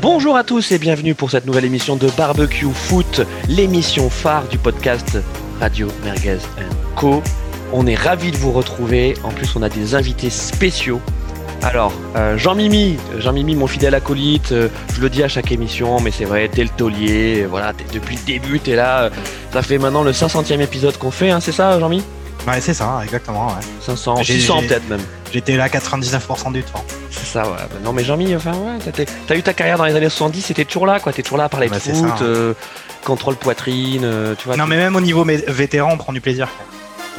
Bonjour à tous et bienvenue pour cette nouvelle émission de Barbecue Foot, l'émission phare du podcast Radio Merguez Co. On est ravis de vous retrouver. En plus, on a des invités spéciaux. Alors, euh, Jean-Mimi, Jean-Mimi, mon fidèle acolyte, euh, je le dis à chaque émission, mais c'est vrai, t'es le taulier, voilà, t'es- depuis le début, t'es là. Ça fait maintenant le 500e épisode qu'on fait, hein, c'est ça, Jean-Mi Ouais, c'est ça, exactement. Ouais. 500, J'ai- 600 j'ai- peut-être même. J'étais là 99% du temps. C'est ça, ouais. Bah non, mais Jean-Mi, enfin, ouais, t'as- eu ta carrière dans les années 70, c'était toujours là, quoi. T'es toujours là à parler Bah, foot, euh, contrôle poitrine, euh, tu vois. Non, mais même au niveau vétéran, on prend du plaisir.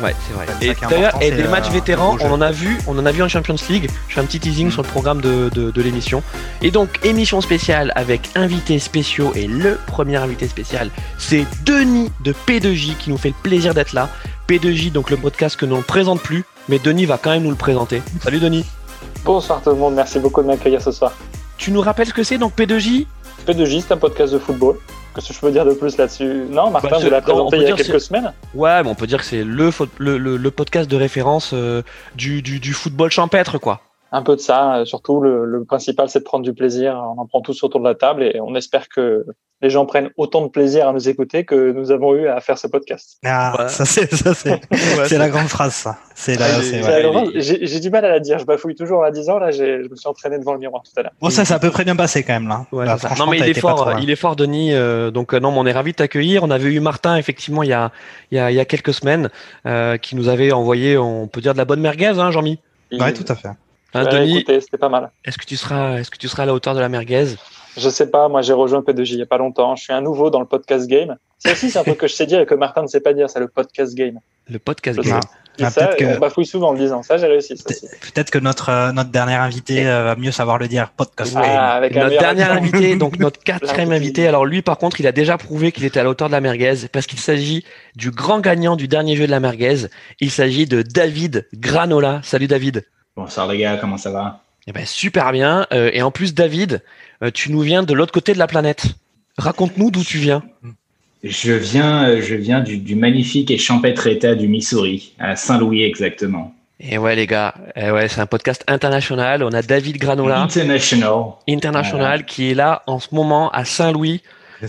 Ouais, c'est vrai. Et d'ailleurs, et des matchs vétérans, on en a vu, on en a vu en Champions League. Je fais un petit teasing sur le programme de, de, de l'émission. Et donc, émission spéciale avec invités spéciaux. Et le premier invité spécial, c'est Denis de P2J qui nous fait le plaisir d'être là. P2J, donc le podcast que l'on ne présente plus, mais Denis va quand même nous le présenter. Salut Denis. Bonsoir tout le monde, merci beaucoup de m'accueillir ce soir. Tu nous rappelles ce que c'est donc P2J P2J, c'est un podcast de football. Qu'est-ce que je peux dire de plus là-dessus Non, Martin, Bah, vous on présenté il y a quelques semaines. Ouais, mais on peut dire que c'est le, le, le, le podcast de référence euh, du, du, du football champêtre, quoi. Un peu de ça, euh, surtout le, le principal c'est de prendre du plaisir. On en prend tous autour de la table et on espère que les gens prennent autant de plaisir à nous écouter que nous avons eu à faire ce podcast. Ah, Ouais. ça c'est ça c'est c'est la grande phrase ça. C'est la Ah, Ouais, ouais. il- J'ai du mal à la dire, je bafouille toujours en la disant. Là, j'ai- je me suis entraîné devant le miroir tout à l'heure. Bon, ça c'est à peu près bien passé quand même là. Ouais, Bah, ça. Non mais il est fort, mal. il est fort Denis. euh, donc euh, non, mais on est ravi de t'accueillir. On avait eu Martin effectivement il y a il y a, il y a quelques semaines euh, qui nous avait envoyé, on peut dire de la bonne merguez, hein, Jean-Mi? Ouais, tout à fait. Hein, Ouais, Denis, écoutez, c'était pas mal. est-ce que tu seras est-ce que tu seras à la hauteur de la merguez? Je sais pas, moi j'ai rejoint P2J il y a pas longtemps. Je suis un nouveau dans le podcast game. Ça aussi, c'est un truc que je sais dire et que Martin ne sait pas dire, c'est le podcast game. Le podcast Je game. Ah, ça, que- on bafouille souvent en le disant. Ça, j'ai réussi. ça. Peut-être que notre euh, notre dernier invité euh, va mieux savoir le dire. Podcast. Ah, avec un Notre dernier invité, donc notre quatrième invité. Alors lui, par contre, il a déjà prouvé qu'il était à la hauteur de la merguez parce qu'il s'agit du grand gagnant du dernier jeu de la merguez. Il s'agit de David Granola. Salut David. Bonsoir les gars, comment ça va? Eh ben super bien. Euh, et en plus, David, euh, tu nous viens de l'autre côté de la planète. Raconte-nous d'où tu viens. Je viens, euh, je viens du, du magnifique et champêtre état du Missouri, à Saint-Louis exactement. Et ouais les gars, eh ouais, c'est un podcast international. On a David Granola, International. international, qui est là en ce moment à Saint-Louis,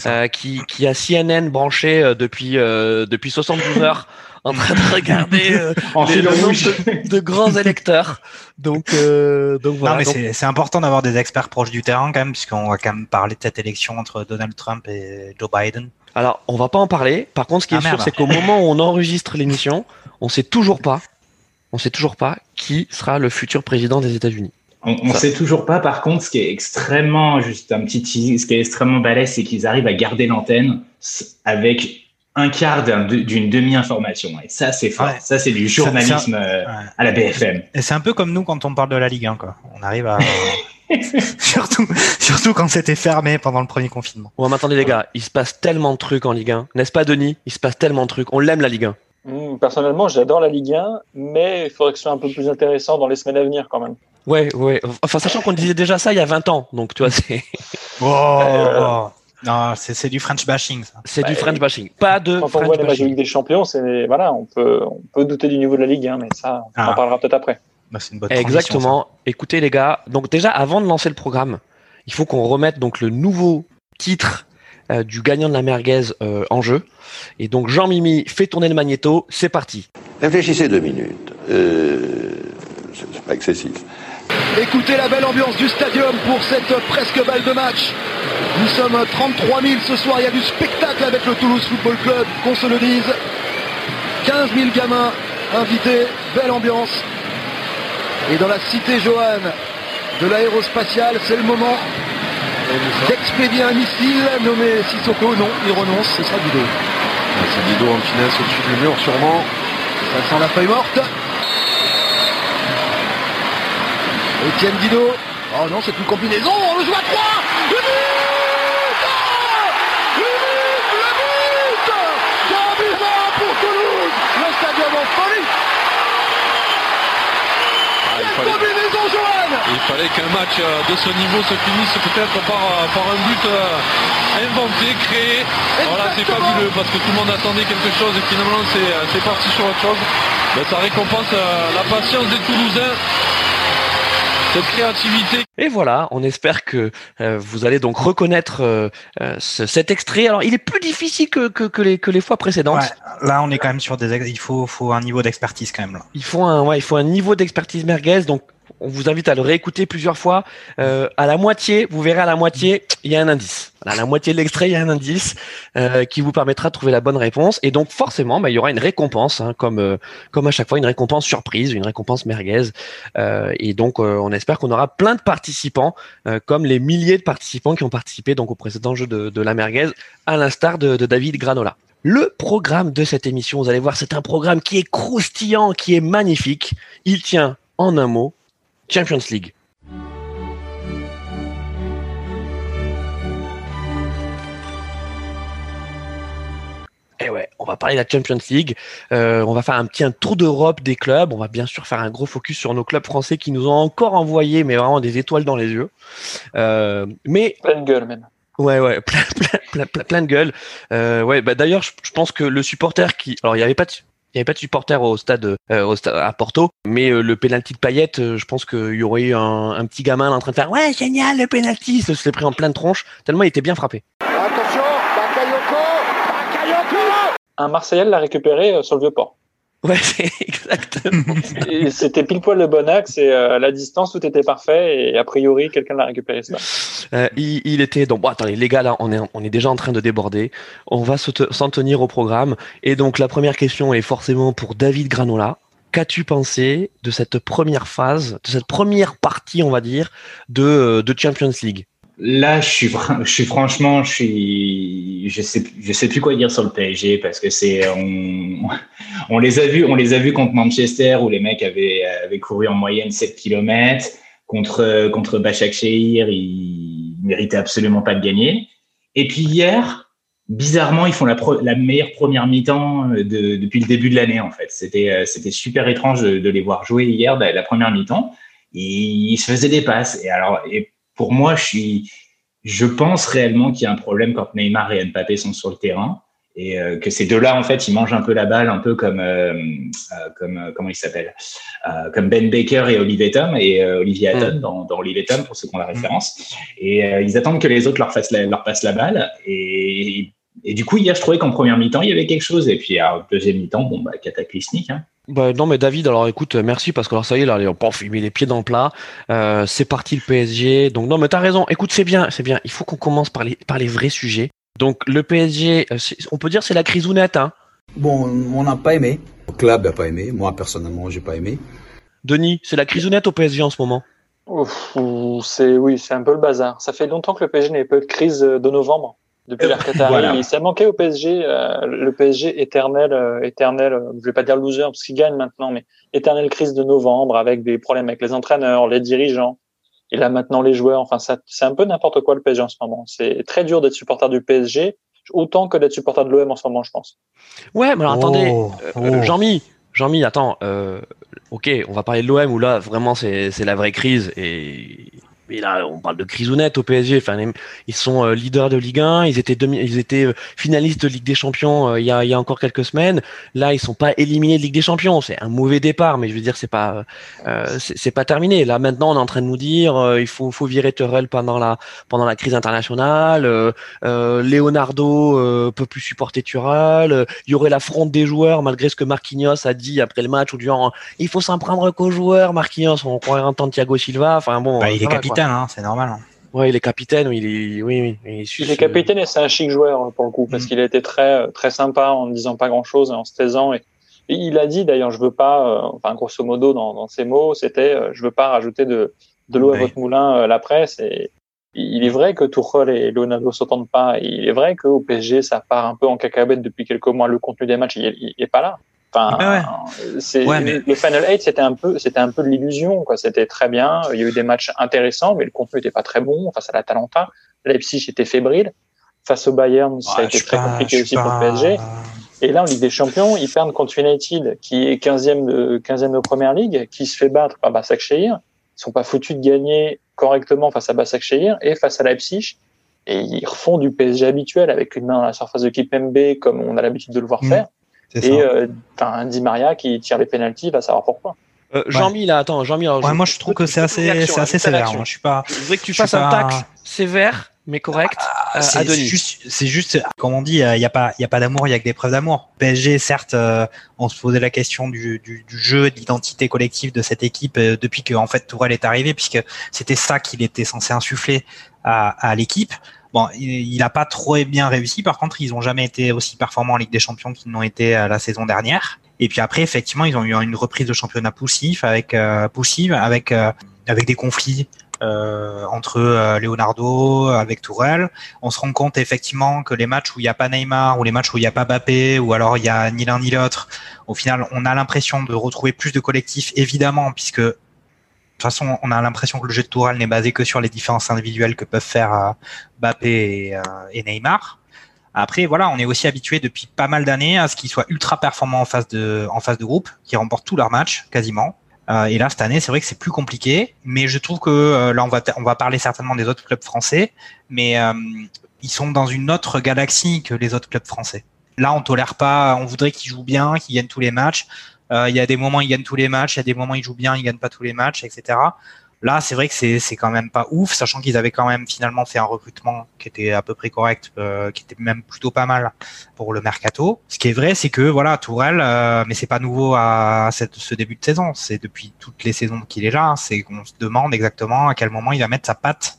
euh, qui, qui a CNN branché euh, depuis euh, depuis 72 heures, en train de regarder euh, En les- le de, de grands électeurs. Donc euh, donc Non, voilà. mais c'est important d'avoir des experts proches du terrain quand même, puisqu'on va quand même parler de cette élection entre Donald Trump et Joe Biden. alors on va pas en parler. Par contre, ce qui est Ah, sûr, merde. c'est qu'au moment où on enregistre l'émission, on sait toujours pas, on sait toujours pas qui sera le futur président des États-Unis. On, Ça. sait toujours pas, par contre, ce qui est extrêmement, juste un petit teasing, ce qui est extrêmement balèze, c'est qu'ils arrivent à garder l'antenne avec un quart d'un- d'une demi-information. Et ça, c'est fort. Ouais. Ça, c'est du journalisme euh, Ouais. à la BFM. Et c'est un peu comme nous quand on parle de la Ligue 1, quoi. On arrive à surtout surtout quand c'était fermé pendant le premier confinement. Bon, mais attendez les gars, il se passe tellement de trucs en Ligue 1, n'est-ce pas Denis? Il se passe tellement de trucs, on l'aime la Ligue 1. Hmm, personnellement, j'adore la Ligue 1, mais il faudrait que ce soit un peu plus intéressant dans les semaines à venir quand même. Ouais, ouais. Enfin, sachant qu'on disait déjà ça il y a 20 ans, donc tu vois, c'est Oh, Euh, non, c'est c'est du French bashing, ça. c'est du Ouais. French bashing. Pas de Quand on French voit les matchs des Champions, c'est voilà, on peut on peut douter du niveau de la Ligue 1, mais ça, on en Ah. parlera peut-être après. Bah, c'est une bonne Exactement. Écoutez les gars, donc déjà avant de lancer le programme, il faut qu'on remette donc le nouveau titre euh, du gagnant de la merguez euh, en jeu. Et donc Jean-Mimi fait tourner le magnéto, c'est parti. Réfléchissez deux minutes. Euh, c'est c'est pas excessif. Écoutez la belle ambiance du stadium pour cette presque balle de match. Nous sommes 33 000 ce soir, il y a du spectacle avec le Toulouse Football Club, qu'on se le dise. 15 000 gamins invités, belle ambiance. Et dans la cité Johan de l'aérospatiale, c'est le moment d'expédier un missile nommé Sissoko. Non, il renonce, ce sera Dido. C'est Dido en finesse au-dessus du mur sûrement. Ça sent la feuille morte. Etienne Dido. Oh non, c'est une combinaison. On le joue à 3. Le but Le but Le but Grand pour Toulouse Le stadium en folie Ah, il, Quelle fallait, combinaison, Johan il fallait qu'un match euh, de ce niveau se finisse peut-être par, euh, par un but euh, inventé, créé. Voilà, c'est fabuleux parce que tout le monde attendait quelque chose et finalement c'est parti sur autre chose. Ben, ça récompense la patience des Toulousains cette créativité. Et voilà, on espère que euh, vous allez donc reconnaître euh, euh, ce- cet extrait. Alors, il est plus difficile que, que, que les, que les fois précédentes. Ouais, là, on est quand même sur des. ex- Il faut, faut un niveau d'expertise quand même. Là. Il faut un, ouais, il faut un niveau d'expertise merguez. Donc, on vous invite à le réécouter plusieurs fois. Euh, à la moitié, vous verrez à la moitié, il y a un indice. À la moitié de l'extrait, il y a un indice euh, qui vous permettra de trouver la bonne réponse. Et donc, forcément, bah, il y aura une récompense, hein, comme euh, comme à chaque fois, une récompense surprise, une récompense merguez. Et donc, on espère qu'on aura plein de participants, comme les milliers de participants qui ont participé donc au précédent jeu de, de la merguez, à l'instar de, de David Granola. Le programme de cette émission, vous allez voir, c'est un programme qui est croustillant, qui est magnifique. Il tient en un mot Champions League. Et ouais, on va parler de la Champions League. Euh, on va faire un petit un tour d'Europe des clubs. On va bien sûr faire un gros focus sur nos clubs français qui nous ont encore envoyé, mais vraiment des étoiles dans les yeux. Euh, mais Pleine gueule même. Ouais, ouais, plein, plein, plein, plein, plein de gueule. Euh, ouais, bah d'ailleurs, je, je pense que le supporter qui, alors il y avait pas de, il y avait pas de supporter au stade, euh, au stade à Porto, mais euh, le penalty de Payet, euh, je pense qu'il y aurait eu un, un petit gamin en train de faire, ouais, génial le penalty, se serait pris en pleine tronche tellement il était bien frappé. Attention, Bakayoko Bakayoko Un Marseillais l'a récupéré euh, sur le vieux port. Ouais, c'est exactement. C'était pile poil le bon axe et euh, à la distance tout était parfait et a priori quelqu'un l'a récupéré ça. Euh, il, il était donc bon attendez les gars là on est on est déjà en train de déborder on va s'en tenir au programme et donc la première question est forcément pour David Granola qu'as-tu pensé de cette première phase de cette première partie on va dire de euh, de Champions League? Là, je suis, franchement, je suis, sais, je sais plus quoi dire sur le PSG parce que c'est, on, les a vus, on les a vus contre Manchester où les mecs avaient, couru en moyenne 7 km contre, contre Bachak Shehir, ils méritaient absolument pas de gagner. Et puis hier, bizarrement, ils font la, meilleure première mi-temps de, depuis le début de l'année en fait. C'était, euh, super étrange de, les voir jouer hier la, la première mi-temps. Ils se faisaient des passes et alors, pour moi, je suis, je pense réellement qu'il y a un problème quand Neymar et Mbappé sont sur le terrain et euh, que ces deux-là, en fait, ils mangent un peu la balle, un peu comme, euh, euh, comme comment il s'appelle, comme Ben Baker et Olivier Tom et Olivier Hatton dans, dans Olivier Tom pour ceux qui ont la référence. Et ils attendent que les autres leur fassent la, leur passent la balle et et du coup, hier, je trouvais qu'en première mi-temps, il y avait quelque chose. Et puis, en deuxième mi-temps, bon, bah, cataclysmique. Hein. bah, non mais David alors écoute euh, merci parce que alors ça y est là allez, pof, il met les pieds dans le plat Euh, c'est parti le PSG donc non mais t'as raison écoute c'est bien c'est bien il faut qu'on commence par les par les vrais sujets donc le PSG euh, on peut dire c'est la crisounette hein Bon, on n'a pas aimé. Le club n'a pas aimé. Moi, personnellement, j'ai pas aimé. Denis c'est la crisounette au PSG en ce moment? C'est oui, c'est un peu le bazar. Ça fait longtemps que le PSG n'avait pas eu de crise de novembre. Depuis l'ère Qatari, Voilà. ça manquait au PSG, euh, le PSG éternel, euh, éternel. euh, je vais pas dire loser parce qu'il gagne maintenant, mais éternelle crise de novembre avec des problèmes avec les entraîneurs, les dirigeants, et là maintenant les joueurs. Enfin, ça, c'est un peu n'importe quoi le PSG en ce moment. C'est très dur d'être supporter du PSG, autant que d'être supporter de l'OM en ce moment, je pense. Ouais, mais alors attendez, Oh, euh, oh. Jean-Mi, Jean-Mi, attends, euh, ok, on va parler de l'OM où là vraiment c'est c'est la vraie crise et mais là on parle de crisounette au PSG. Enfin, ils sont euh, leaders de Ligue 1, ils étaient demi, ils étaient euh, finalistes de Ligue des Champions euh, il y a il y a encore quelques semaines. Là, ils sont pas éliminés de Ligue des Champions. C'est un mauvais départ, mais je veux dire c'est pas euh, c'est pas terminé. Là maintenant, on est en train de nous dire euh, il faut faut virer Terrell pendant la pendant la crise internationale. Leonardo euh, peut plus supporter Tural. Il y aurait la des joueurs malgré ce que Marquinhos a dit après le match ou du genre il faut s'en prendre qu'aux joueurs. Marquinhos, on croirait entendre Thiago Silva. Enfin bon, Bah, il est capitaine, hein, c'est normal. hein. Ouais, il est capitaine. Oui, il est, oui, oui. Il est, Il est capitaine et c'est un chic joueur euh, pour le coup parce Mm. qu'il a été très très sympa en ne disant pas grand chose en se taisant et, et il a dit d'ailleurs je veux pas euh, enfin grosso modo dans, dans ses mots c'était euh, je veux pas rajouter de de l'eau à votre moulin euh, la presse et il est vrai que Tuchel et Leonardo s'entendent pas et il est vrai qu'au PSG ça part un peu en cacahuète depuis quelques mois le contenu des matchs il, il- il est pas là enfin Ouais, ouais. c'est Ouais, mais- le final 8 c'était un peu c'était un peu de l'illusion quoi. C'était très bien. Il y a eu des matchs intéressants mais le contenu était pas très bon face à l'Atalanta. Leipzig était fébrile. Face au Bayern ça a été très pas- compliqué aussi pour le PSG et là en Ligue des Champions ils perdent contre United qui est 15e de 15e de première ligue qui se fait battre par Basaksehir ils sont pas foutus de gagner correctement face à Basaksehir et face à Leipzig. Et ils refont du PSG habituel avec une main dans la surface de Kipembe comme on a l'habitude de le voir Mm. faire. Et euh, un Di Maria qui tire les pénalties va savoir pourquoi Euh, Jean-Mi, là, attends, Jean-Mi. Ouais, moi, je trouve que c'est assez, c'est assez sévère. Moi, je suis pas. Je voudrais que tu fasses un tacle sévère mais correct ah, c'est juste, c'est juste, comme on dit, il n'y a pas, il y a pas d'amour, il y a que des preuves d'amour. PSG, certes, euh, on se posait la question du, du, du jeu, de l'identité collective de cette équipe euh, depuis que en fait Tourelle est arrivé, puisque c'était ça qu'il était censé insuffler à, à l'équipe. Bon, il n'a pas trop bien réussi. Par contre, ils n'ont jamais été aussi performants en Ligue des Champions qu'ils n'ont été la saison dernière. Et puis après, effectivement, ils ont eu une reprise de championnat poussif avec euh, poussive, avec euh, avec des conflits euh, entre euh, Leonardo avec Tourelle. On se rend compte effectivement que les matchs où il n'y a pas Neymar ou les matchs où il n'y a pas Bappé ou alors il y a ni l'un ni l'autre, au final, on a l'impression de retrouver plus de collectifs, évidemment, puisque toute façon, on a l'impression que le jeu de Tourelle n'est basé que sur les différences individuelles que peuvent faire euh, Bappé et, euh, et, Neymar. Après, voilà, on est aussi habitué depuis pas mal d'années à ce qu'ils soient ultra performants en phase de, de groupe, qui remportent tous leurs matchs quasiment. Euh, et là, cette année, c'est vrai que c'est plus compliqué, mais je trouve que là, on va, parler certainement des autres clubs français, mais ils sont dans une autre galaxie que les autres clubs français. Là, on tolère pas, on voudrait qu'ils jouent bien, qu'ils gagnent tous les matchs. Euh, il y a des moments ils gagnent tous les matchs, il y a des moments ils jouent bien, ils gagnent pas tous les matchs, etc. Là, c'est vrai que c'est quand même pas ouf, sachant qu'ils avaient quand même finalement fait un recrutement qui était à peu près correct, euh, qui était même plutôt pas mal pour le mercato. Ce qui est vrai, c'est que voilà, Tourelle, euh, mais c'est pas nouveau à ce début de saison. C'est depuis toutes les saisons qu'il est là. C'est qu'on se demande exactement à quel moment il va mettre sa patte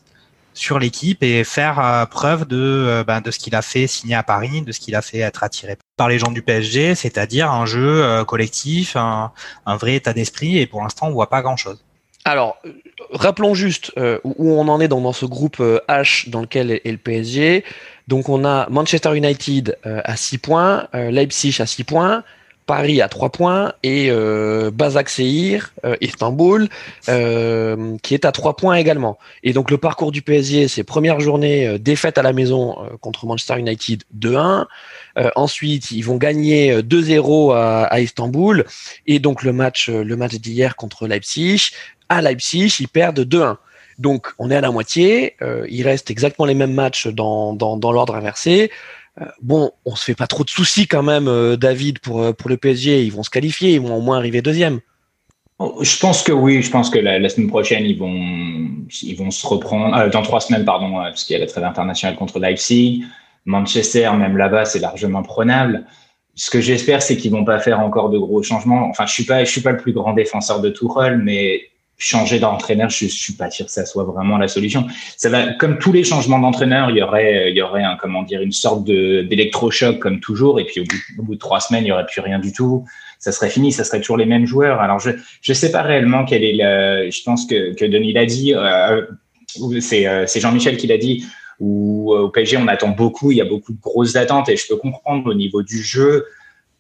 sur l'équipe et faire euh, preuve de, euh, ben, de ce qu'il a fait signer à Paris, de ce qu'il a fait être attiré par les gens du PSG, c'est-à-dire un jeu euh, collectif, un, un, vrai état d'esprit, et pour l'instant, on voit pas grand-chose. Alors, rappelons juste où on en est dans, dans ce groupe H dans lequel est, le PSG. Donc, on a Manchester United à 6 points, Leipzig à 6 points, Paris à 3 points et euh, Bazak Seir, euh, Istanbul, euh, qui est à 3 points également. Et donc le parcours du PSG, c'est première journée euh, défaite à la maison euh, contre Manchester United 2-1. ensuite, ils vont gagner 2-0 à, à, Istanbul. Et donc le match, le match d'hier contre Leipzig, à Leipzig, ils perdent 2-1. Donc on est à la moitié. il reste exactement les mêmes matchs dans, dans, dans l'ordre inversé. Euh, bon, on se fait pas trop de soucis quand même, euh, David, pour, euh, pour le PSG. Ils vont se qualifier, ils vont au moins arriver deuxième. Oh, je pense que oui. Je pense que la, semaine prochaine, ils vont, ils vont se reprendre. dans trois semaines, pardon, parce qu'il y a la trêve internationale contre Leipzig. Manchester, même là-bas, c'est largement prenable. Ce que j'espère, c'est qu'ils vont pas faire encore de gros changements. Enfin, je suis pas, je suis pas le plus grand défenseur de Tuchel, mais changer d'entraîneur, je suis pas sûr que ça soit vraiment la solution. Ça va, comme tous les changements d'entraîneur, il y aurait, il y aurait un, comment dire, une sorte de d'électrochoc comme toujours, et puis au bout, de trois semaines, il y aurait plus rien du tout. Ça serait fini, ça serait toujours les mêmes joueurs. Alors je, je sais pas réellement quel est le, je pense que que Denis l'a dit, euh, c'est euh, c'est Jean-Michel qui l'a dit. Où euh, au PSG on attend beaucoup, il y a beaucoup de grosses attentes, et je peux comprendre au niveau du jeu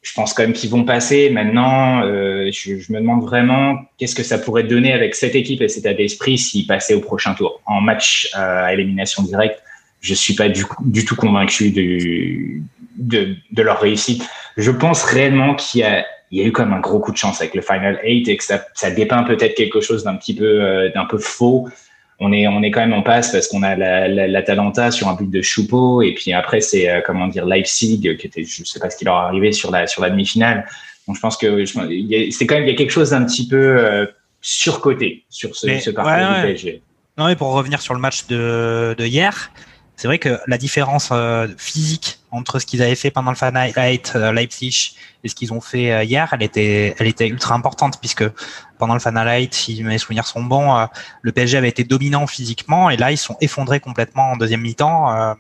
je pense quand même qu'ils vont passer. Maintenant, euh, je, je, me demande vraiment qu'est-ce que ça pourrait donner avec cette équipe et cet état d'esprit s'ils passaient au prochain tour. En match euh, à élimination directe, je suis pas du, du tout convaincu de, de, de, leur réussite. Je pense réellement qu'il y a, il y a eu comme un gros coup de chance avec le Final 8 et que ça, ça dépeint peut-être quelque chose d'un petit peu, euh, d'un peu faux on est on est quand même en passe parce qu'on a la, la, la, Talenta sur un but de Choupeau et puis après c'est euh, comment dire Leipzig qui était je sais pas ce qui leur est arrivé sur la sur la demi-finale donc je pense que c'est quand même il y a quelque chose d'un petit peu euh, surcoté sur ce, ce parcours du PSG. Non mais pour revenir sur le match de, de hier, c'est vrai que la différence euh, physique entre ce qu'ils avaient fait pendant le Fan Night euh, Leipzig et ce qu'ils ont fait euh, hier, elle était, elle était ultra importante puisque pendant le Fan Night, si mes souvenirs sont bons, le PSG avait été dominant physiquement et là ils sont effondrés complètement en deuxième mi-temps.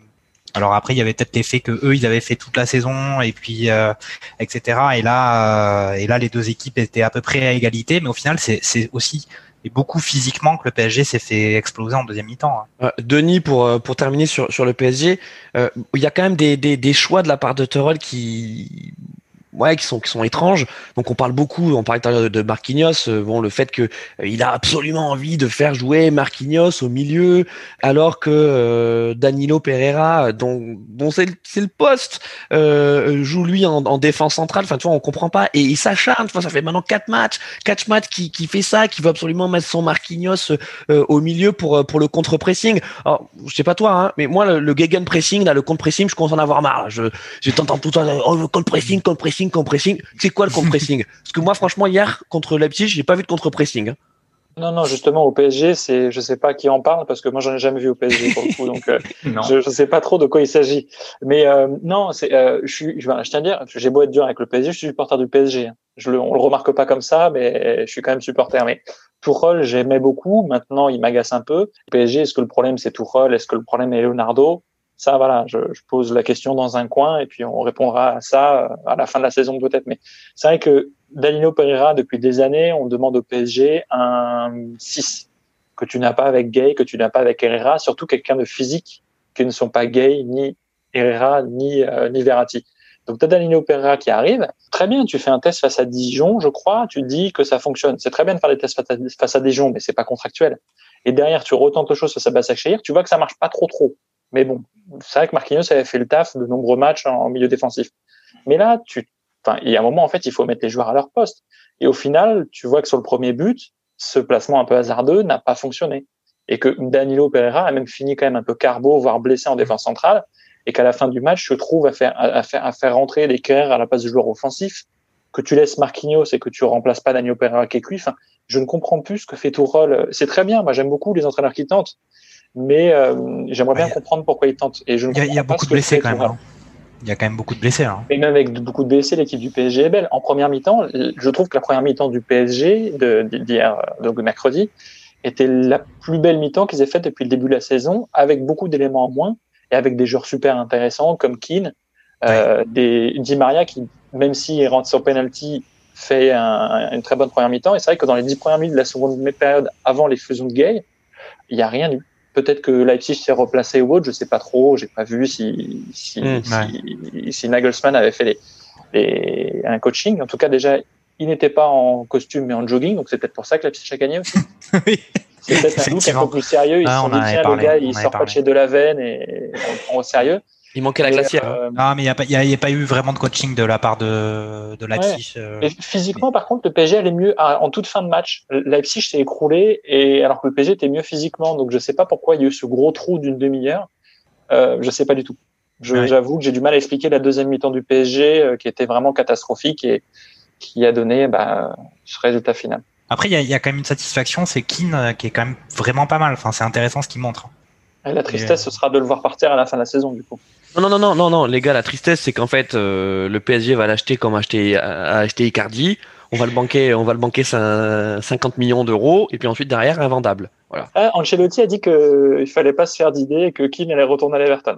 alors après, il y avait peut-être l'effet que eux, ils avaient fait toute la saison et puis etc. Et là, et là, les deux équipes étaient à peu près à égalité, mais au final, c'est aussi beaucoup physiquement que le PSG s'est fait exploser en deuxième mi-temps. Hein. Euh, Denis, pour, euh, pour terminer sur, sur le PSG, euh, il y a quand même des, des, choix de la part de Terrell qui ouais, qui sont qui sont étranges. Donc on parle beaucoup, on parle de, de Marquinhos, euh, bon le fait que euh, il a absolument envie de faire jouer Marquinhos au milieu, alors que euh, Danilo Pereira, dont dont c'est le poste, joue lui en, en, défense centrale. Enfin tu vois, on comprend pas et il s'acharne. Ça fait maintenant quatre matchs, quatre matchs qui qui fait ça, qui veut absolument mettre son Marquinhos au milieu pour pour le contre pressing. Alors je sais pas toi, hein, mais moi le, le gegen pressing là, le contre pressing, je commence à en avoir marre. Je j'entends tout ça, oh le contre pressing, contre pressing pressing, compressing. C'est quoi le compressing Parce que moi, franchement, hier contre Leipzig, j'ai pas vu de contre-pressing. Hein. Non, non, justement, au PSG, c'est, je sais pas qui en parle parce que moi, j'en ai jamais vu au PSG pour le coup, donc euh, je, je sais pas trop de quoi il s'agit. Mais euh, non, c'est, euh, je suis, je, je tiens à dire, j'ai beau être dur avec le PSG, je suis supporter du PSG. Hein. Je le, on le remarque pas comme ça, mais je suis quand même supporter. Mais Tourelle, j'aimais beaucoup. Maintenant, il m'agace un peu. PSG, est-ce que le problème c'est Tourelle Est-ce que le problème est Leonardo? Ça, voilà, je, pose la question dans un coin et puis on répondra à ça à la fin de la saison peut-être. Mais c'est vrai que Danilo Pereira, depuis des années, on demande au PSG un 6 que tu n'as pas avec Gay, que tu n'as pas avec Herrera, surtout quelqu'un de physique, qui ne sont pas Gay, ni Herrera, ni, euh, ni Verratti. Donc, tu as Danilo Pereira qui arrive. Très bien, tu fais un test face à Dijon, je crois, tu dis que ça fonctionne. C'est très bien de faire des tests face à, Dijon, mais c'est pas contractuel. Et derrière, tu retentes autre chose face à Basak tu vois que ça marche pas trop trop. Mais bon, c'est vrai que Marquinhos avait fait le taf de nombreux matchs en milieu défensif. Mais là, tu Enfin, il y a un moment, en fait, il faut mettre les joueurs à leur poste. Et au final, tu vois que sur le premier but, ce placement un peu hasardeux n'a pas fonctionné. Et que Danilo Pereira a même fini quand même un peu carbo, voire blessé en défense centrale. Et qu'à la fin du match, je trouve à faire, à faire, à faire rentrer Kerr à la place du joueur offensif, que tu laisses Marquinhos et que tu remplaces pas Danilo Pereira qui est cuit. Enfin, je ne comprends plus ce que fait Tourelle. C'est très bien. Moi, j'aime beaucoup les entraîneurs qui tentent. Mais euh, j'aimerais bien comprendre pourquoi ils tentent. Et je il y a, il y a beaucoup de blessés quand même. Hein. Il y a quand même beaucoup de blessés. Hein. Et même avec beaucoup de blessés, l'équipe du PSG est belle. En première mi-temps, je trouve que la première mi-temps du PSG d'hier, donc mercredi, était la plus belle mi-temps qu'ils aient faite depuis le début de la saison, avec beaucoup d'éléments en moins et avec des joueurs super intéressants comme Keane, euh, des Di Maria qui, même s'il rentre sur penalty, fait un, une très bonne première mi-temps. Et c'est vrai que dans les dix premières minutes de la seconde période, avant les fusions de Gay, il n'y a rien eu. Peut-être que Leipzig s'est replacé ou autre, je sais pas trop. J'ai pas vu si si, mmh, si, si, Nagelsmann avait fait les, les, un coaching. En tout cas, déjà, il n'était pas en costume mais en jogging, donc c'est peut-être pour ça que Leipzig a gagné aussi. oui. C'est peut-être un doute un peu plus sérieux. Ils ah, se sont dit, tiens, le gars, il sort pas de chez de la veine et on le prend au sérieux. Il manquait la glacière. Euh, non, mais il n'y a, pas, a, a pas eu vraiment de coaching de la part de, de Leipzig. Ouais. Euh... physiquement, par contre, le PSG allait mieux en toute fin de match. Leipzig s'est écroulé, et alors que le PSG était mieux physiquement. Donc, je ne sais pas pourquoi il y a eu ce gros trou d'une demi-heure. Euh, je ne sais pas du tout. J'avoue ouais. que j'ai du mal à expliquer la deuxième mi-temps du PSG, euh, qui était vraiment catastrophique et qui a donné bah, ce résultat final. Après, il y, y, a quand même une satisfaction, c'est Keane euh, qui est quand même vraiment pas mal. Enfin, c'est intéressant ce qu'il montre. Et la tristesse, ce sera de le voir partir à la fin de la saison, du coup. Non, non, non, non, non, les gars, la tristesse, c'est qu'en fait, euh, le PSG va l'acheter comme acheter, a acheté Icardi. On va le banquer, on va le banquer 50 millions d'euros, et puis ensuite derrière, invendable. Voilà. Ah, Ancelotti a dit qu'il fallait pas se faire d'idée et que Keane allait retourner à l'Everton.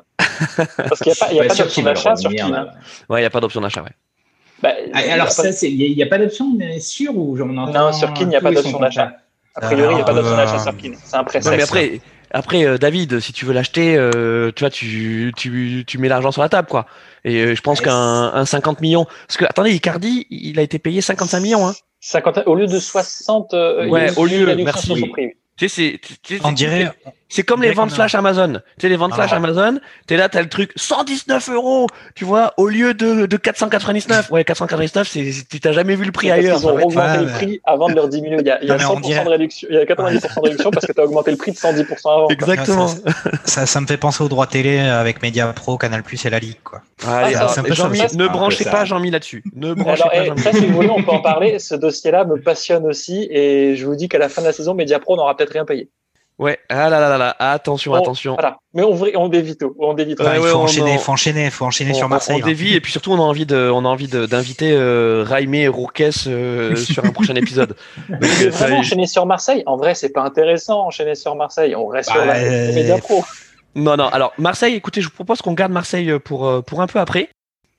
Parce qu'il n'y a pas, pas d'option d'achat sur Keane. Hein. Ouais, il n'y a pas d'option d'achat, ouais. Bah, ah, alors, ça, il n'y a, pas d'option, mais sûr ou j'en entends Non, sur Keane, il n'y a pas d'option d'achat. A priori, il n'y a pas d'option d'achat sur Keane. C'est un précédent. Après, euh, David, si tu veux l'acheter, euh, tu vois, tu, tu, tu mets l'argent sur la table, quoi. Et euh, je pense qu'un un 50 millions. Parce que, attendez, Icardi, il a été payé 55 millions, hein. 50, au lieu de 60, ouais, au lieu, merci. Tu sais, c'est, on dirait, c'est comme les ventes flash Amazon. Tu sais, les ventes flash Amazon, t'es là, t'as le truc 119 euros, tu vois, au lieu de, de 499. Ouais, 499, c'est, tu t'as jamais vu le prix ailleurs. Ils ont augmenté le prix avant de leur diminuer. Il y a, il y a 100% de réduction, il y a 90% de réduction parce que t'as augmenté le prix de 110% avant. Exactement. Ça, ça, me fait penser aux droits télé avec Media Pro, Canal Plus et la Ligue, quoi. Ah, Jean ne branchez pas Jean-Mi là-dessus. Ne branchez alors, pas Jean-Mi. Ça, si vous voulez, on peut en parler. Ce dossier-là me passionne aussi et je vous dis qu'à la fin de la saison, Media Pro n'aura peut-être rien payé. Ouais, ah là là là là, attention, on, attention. Voilà. Mais on, on dévie tout, on dévie tout. Ouais, il faut, ouais, enchaîner, faut enchaîner, faut enchaîner, sur Marseille. On, on dévie et puis surtout on a envie de, on a envie d'inviter euh, Raimé et Rourkes euh, sur un prochain épisode. Donc, euh, vraiment enchaîner sur Marseille? En vrai, c'est pas intéressant enchaîner sur Marseille. On reste bah, sur la euh... média pro. Non non. Alors Marseille, écoutez, je vous propose qu'on garde Marseille pour pour un peu après.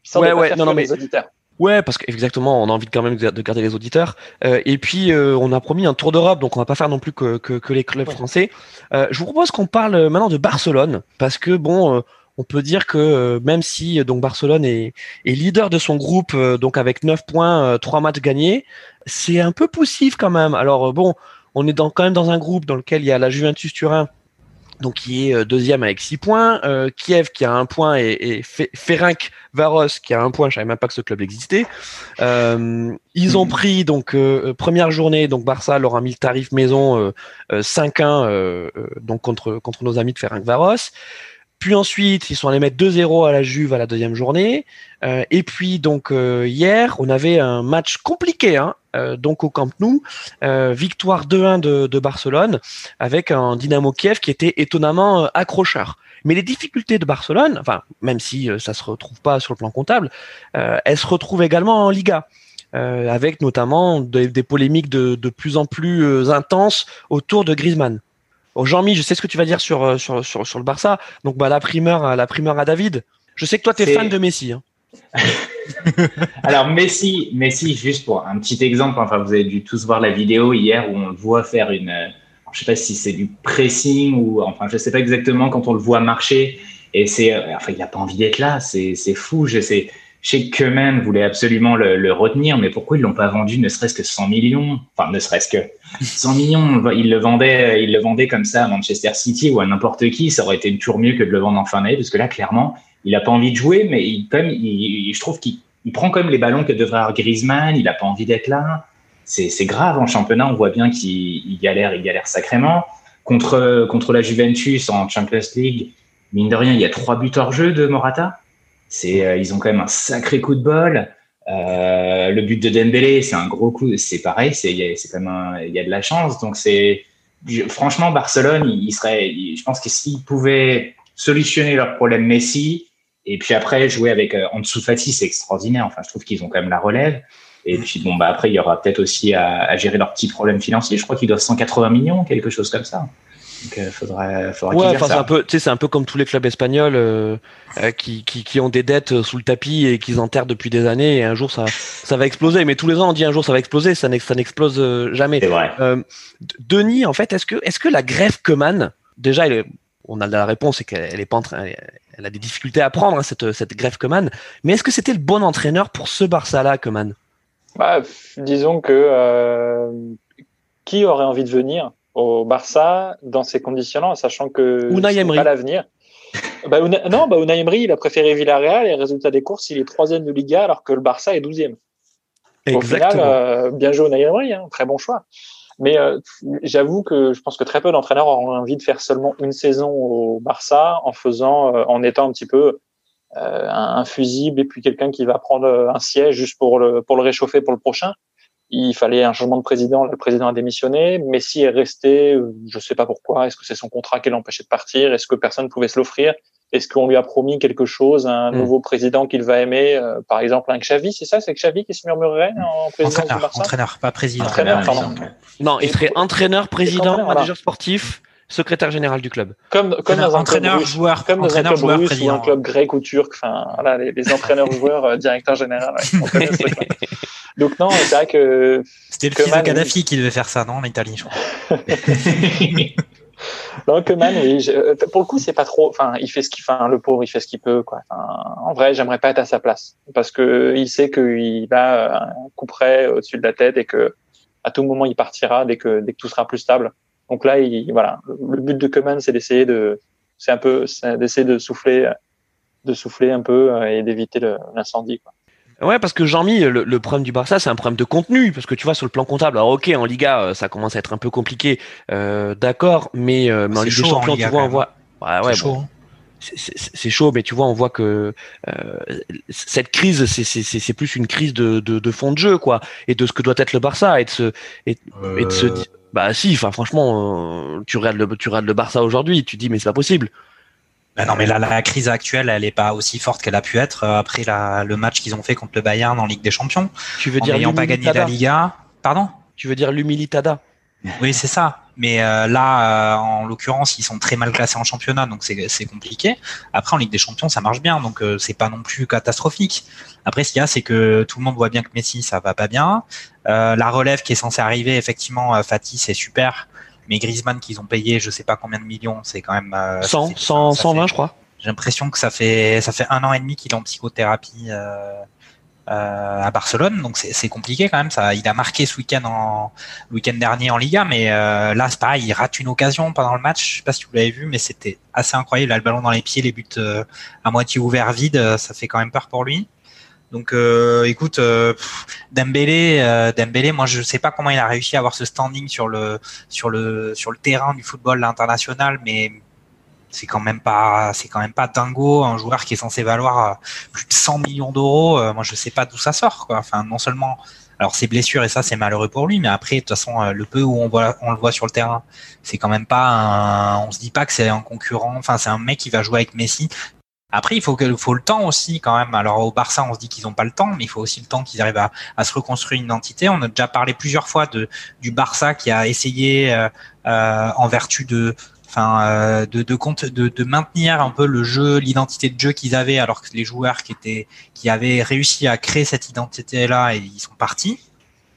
Sans ouais ouais. Non non mais. Les auditeurs. Ouais, parce qu'exactement, on a envie quand même de garder les auditeurs. Euh, et puis, euh, on a promis un tour d'Europe, donc on va pas faire non plus que, que, que les clubs ouais. français. Euh, je vous propose qu'on parle maintenant de Barcelone, parce que bon, euh, on peut dire que même si donc Barcelone est, est leader de son groupe, donc avec 9 points, 3 matchs gagnés, c'est un peu poussif quand même. Alors bon, on est dans, quand même dans un groupe dans lequel il y a la Juventus Turin donc qui est deuxième avec six points, euh, Kiev qui a un point et, et Ferenc Varos qui a un point. Je savais même pas que ce club existait. Euh, ils ont pris donc euh, première journée, donc Barça leur a mis le tarif maison 5-1 donc contre contre nos amis de Ferenc Varos. Puis ensuite, ils sont allés mettre 2-0 à la Juve à la deuxième journée. Euh, et puis donc euh, hier, on avait un match compliqué, hein, euh, donc au Camp Nou, victoire 2-1 de, de, Barcelone avec un Dynamo Kiev qui était étonnamment accrocheur. Mais les difficultés de Barcelone, enfin même si ça se retrouve pas sur le plan comptable, elles se retrouvent également en Liga. avec notamment des, des polémiques de, de, plus en plus intenses autour de Griezmann. Oh, Jean-Mi, je sais ce que tu vas dire sur, sur, sur, sur le Barça. Donc bah, la primeur, la primeur à David. Je sais que toi, tu es fan de Messi. Hein. Alors Messi, Messi, juste pour un petit exemple, enfin vous avez dû tous voir la vidéo hier où on le voit faire une, je sais pas si c'est du pressing ou enfin je sais pas exactement quand on le voit marcher et c'est, enfin il a pas envie d'être là, c'est fou, je sais. Que Kemen voulait absolument le, retenir, mais pourquoi ils l'ont pas vendu ne serait-ce que 100 millions? Enfin, ne serait-ce que 100 millions. Ils le vendaient, ils le comme ça à Manchester City ou à n'importe qui. Ça aurait été toujours mieux que de le vendre en fin d'année, parce que là, clairement, il a pas envie de jouer, mais il, comme il, je trouve qu'il prend quand même les ballons que devrait avoir Griezmann. Il a pas envie d'être là. C'est grave en championnat. On voit bien qu'il galère, il galère sacrément contre contre la Juventus en Champions League. Mine de rien, il y a trois buts hors jeu de Morata. C'est, euh, ils ont quand même un sacré coup de bol. Euh, le but de Dembélé, c'est un gros coup. C'est pareil, c'est, quand il y a de la chance. Donc c'est, franchement, Barcelone, il, serait, je pense que s'ils pouvaient solutionner leur problème Messi, et puis après jouer avec euh, Ansu c'est extraordinaire. Enfin, je trouve qu'ils ont quand même la relève. Et puis bon, bah après, il y aura peut-être aussi à, à gérer leurs petits problèmes financiers. Je crois qu'ils doivent 180 millions, quelque chose comme ça. Donc, euh, faudrait, faudrait ouais, enfin, c'est un peu, tu sais, c'est un peu comme tous les clubs espagnols euh, euh, qui, qui, qui, ont des dettes sous le tapis et qu'ils enterrent depuis des années. Et un jour, ça, ça va exploser. Mais tous les ans, on dit un jour, ça va exploser. Ça n'explose jamais. Vrai. Denis, en fait, est-ce que, est-ce que la grève Coman, déjà, elle on a la réponse, c'est qu'elle est pas en train, elle a des difficultés à prendre hein, cette, cette grève Coman. Mais est-ce que c'était le bon entraîneur pour ce Barça-là, Coman bah, disons que qui aurait envie de venir? Au Barça dans ces conditions-là, sachant que c'est pas l'avenir. Bah, non, bah, Unai Emery, il a préféré Villarreal et résultat des courses, il est troisième de Liga alors que le Barça est douzième. Au final, euh, bien joué Unai Emery, hein, très bon choix. Mais euh, j'avoue que je pense que très peu d'entraîneurs auront envie de faire seulement une saison au Barça en faisant, euh, en étant un petit peu un, fusible et puis quelqu'un qui va prendre un siège juste pour le, pour le réchauffer pour le prochain il fallait un changement de président. Le président a démissionné. Messi est resté. Je ne sais pas pourquoi. Est-ce que c'est son contrat qui l'empêchait de partir? Est-ce que personne ne pouvait se l'offrir? Est-ce qu'on lui a promis quelque chose Un hmm. nouveau président qu'il va aimer euh, Par exemple, un Xavi, c'est ça? C'est Xavi qui se murmurerait en président entraîneur, entraîneur, pas président. Entraîneur, pardon. Non, il serait entraîneur, président, manager sportif secrétaire général du club. Comme, comme dans un entraîneur, club joueur, comme dans un club joueur, russe président. ou un club grec ou turc. Enfin, voilà, les, les entraîneurs joueurs, euh, directeur général. Ouais, on connaît ce truc-là. Donc non, c'est vrai que c'était le fils de Kadhafi qui devait faire ça, non, l'Italie, je crois. non, Keman, oui. Je, pour le coup, c'est pas trop. Enfin, il fait ce qu'il, enfin, le pauvre, il fait ce qu'il peut, quoi. Enfin, en vrai, j'aimerais pas être à sa place parce que il sait qu'il a un coup près au-dessus de la tête et que à tout moment il partira dès que dès que tout sera plus stable. Donc là, il, voilà, le but de Keman, c'est d'essayer de, c'est un peu, d'essayer de souffler, de souffler un peu euh, et d'éviter l'incendie. Ouais, parce que Jean-Mi, le, le, problème du Barça, c'est un problème de contenu, parce que tu vois sur le plan comptable, alors ok, en Liga, euh, ça commence à être un peu compliqué, euh, d'accord, mais, euh, mais en Ligue des Champions, tu vois, on voit, ouais, ouais, chaud. Bon, c'est chaud, mais tu vois, on voit que euh, cette crise, c'est plus une crise de, de, de, fond de jeu, quoi, et de ce que doit être le Barça, et de se, et, et de se, bah si, enfin franchement, euh, tu regardes le, tu regardes le Barça aujourd'hui, tu dis mais c'est pas possible. Bah non, mais là, la crise actuelle, elle est pas aussi forte qu'elle a pu être euh, après la, le match qu'ils ont fait contre le Bayern en Ligue des Champions. Tu veux en dire n'ayant pas gagné la Liga. Pardon? Tu veux dire l'humilitada? Oui, c'est ça. Mais euh, là, euh, en l'occurrence, ils sont très mal classés en championnat, donc c'est compliqué. Après, en Ligue des Champions, ça marche bien, donc euh, c'est pas non plus catastrophique. Après, ce qu'il y a, c'est que tout le monde voit bien que Messi, ça va pas bien. Euh, la relève qui est censée arriver, effectivement, euh, Fatih, c'est super. Mais Griezmann, qu'ils ont payé, je sais pas combien de millions, c'est quand même 100, 100 120, fait, je crois. J'ai l'impression que ça fait ça fait un an et demi qu'il est en psychothérapie. Euh, à Barcelone, donc c'est compliqué quand même. Ça, il a marqué ce week-end en week-end dernier en Liga, mais euh, là c'est pareil, il rate une occasion pendant le match. Je sais pas si vous l'avez vu, mais c'était assez incroyable. Il a le ballon dans les pieds, les buts euh, à moitié ouverts, vides, ça fait quand même peur pour lui. Donc, euh, écoute, euh, Dembélé, euh, Dembélé, moi je sais pas comment il a réussi à avoir ce standing sur le sur le sur le terrain du football international, mais c'est quand même pas, c'est quand même pas dingo, un joueur qui est censé valoir plus de 100 millions d'euros. moi, je sais pas d'où ça sort. Enfin, non seulement, alors ses blessures et ça, c'est malheureux pour lui, mais après, de toute façon, le peu où on le voit sur le terrain, c'est quand même pas un, on se dit pas que c'est un concurrent. Enfin, c'est un mec qui va jouer avec Messi. Après, il faut que, faut le temps aussi quand même. Alors au Barça, on se dit qu'ils n'ont pas le temps, mais il faut aussi le temps qu'ils arrivent à, à, se reconstruire une identité. On a déjà parlé plusieurs fois de du Barça qui a essayé, euh, euh, en vertu de, enfin, euh, de, compte, de, maintenir un peu le jeu, l'identité de jeu qu'ils avaient, alors que les joueurs qui étaient, qui avaient réussi à créer cette identité-là, ils sont partis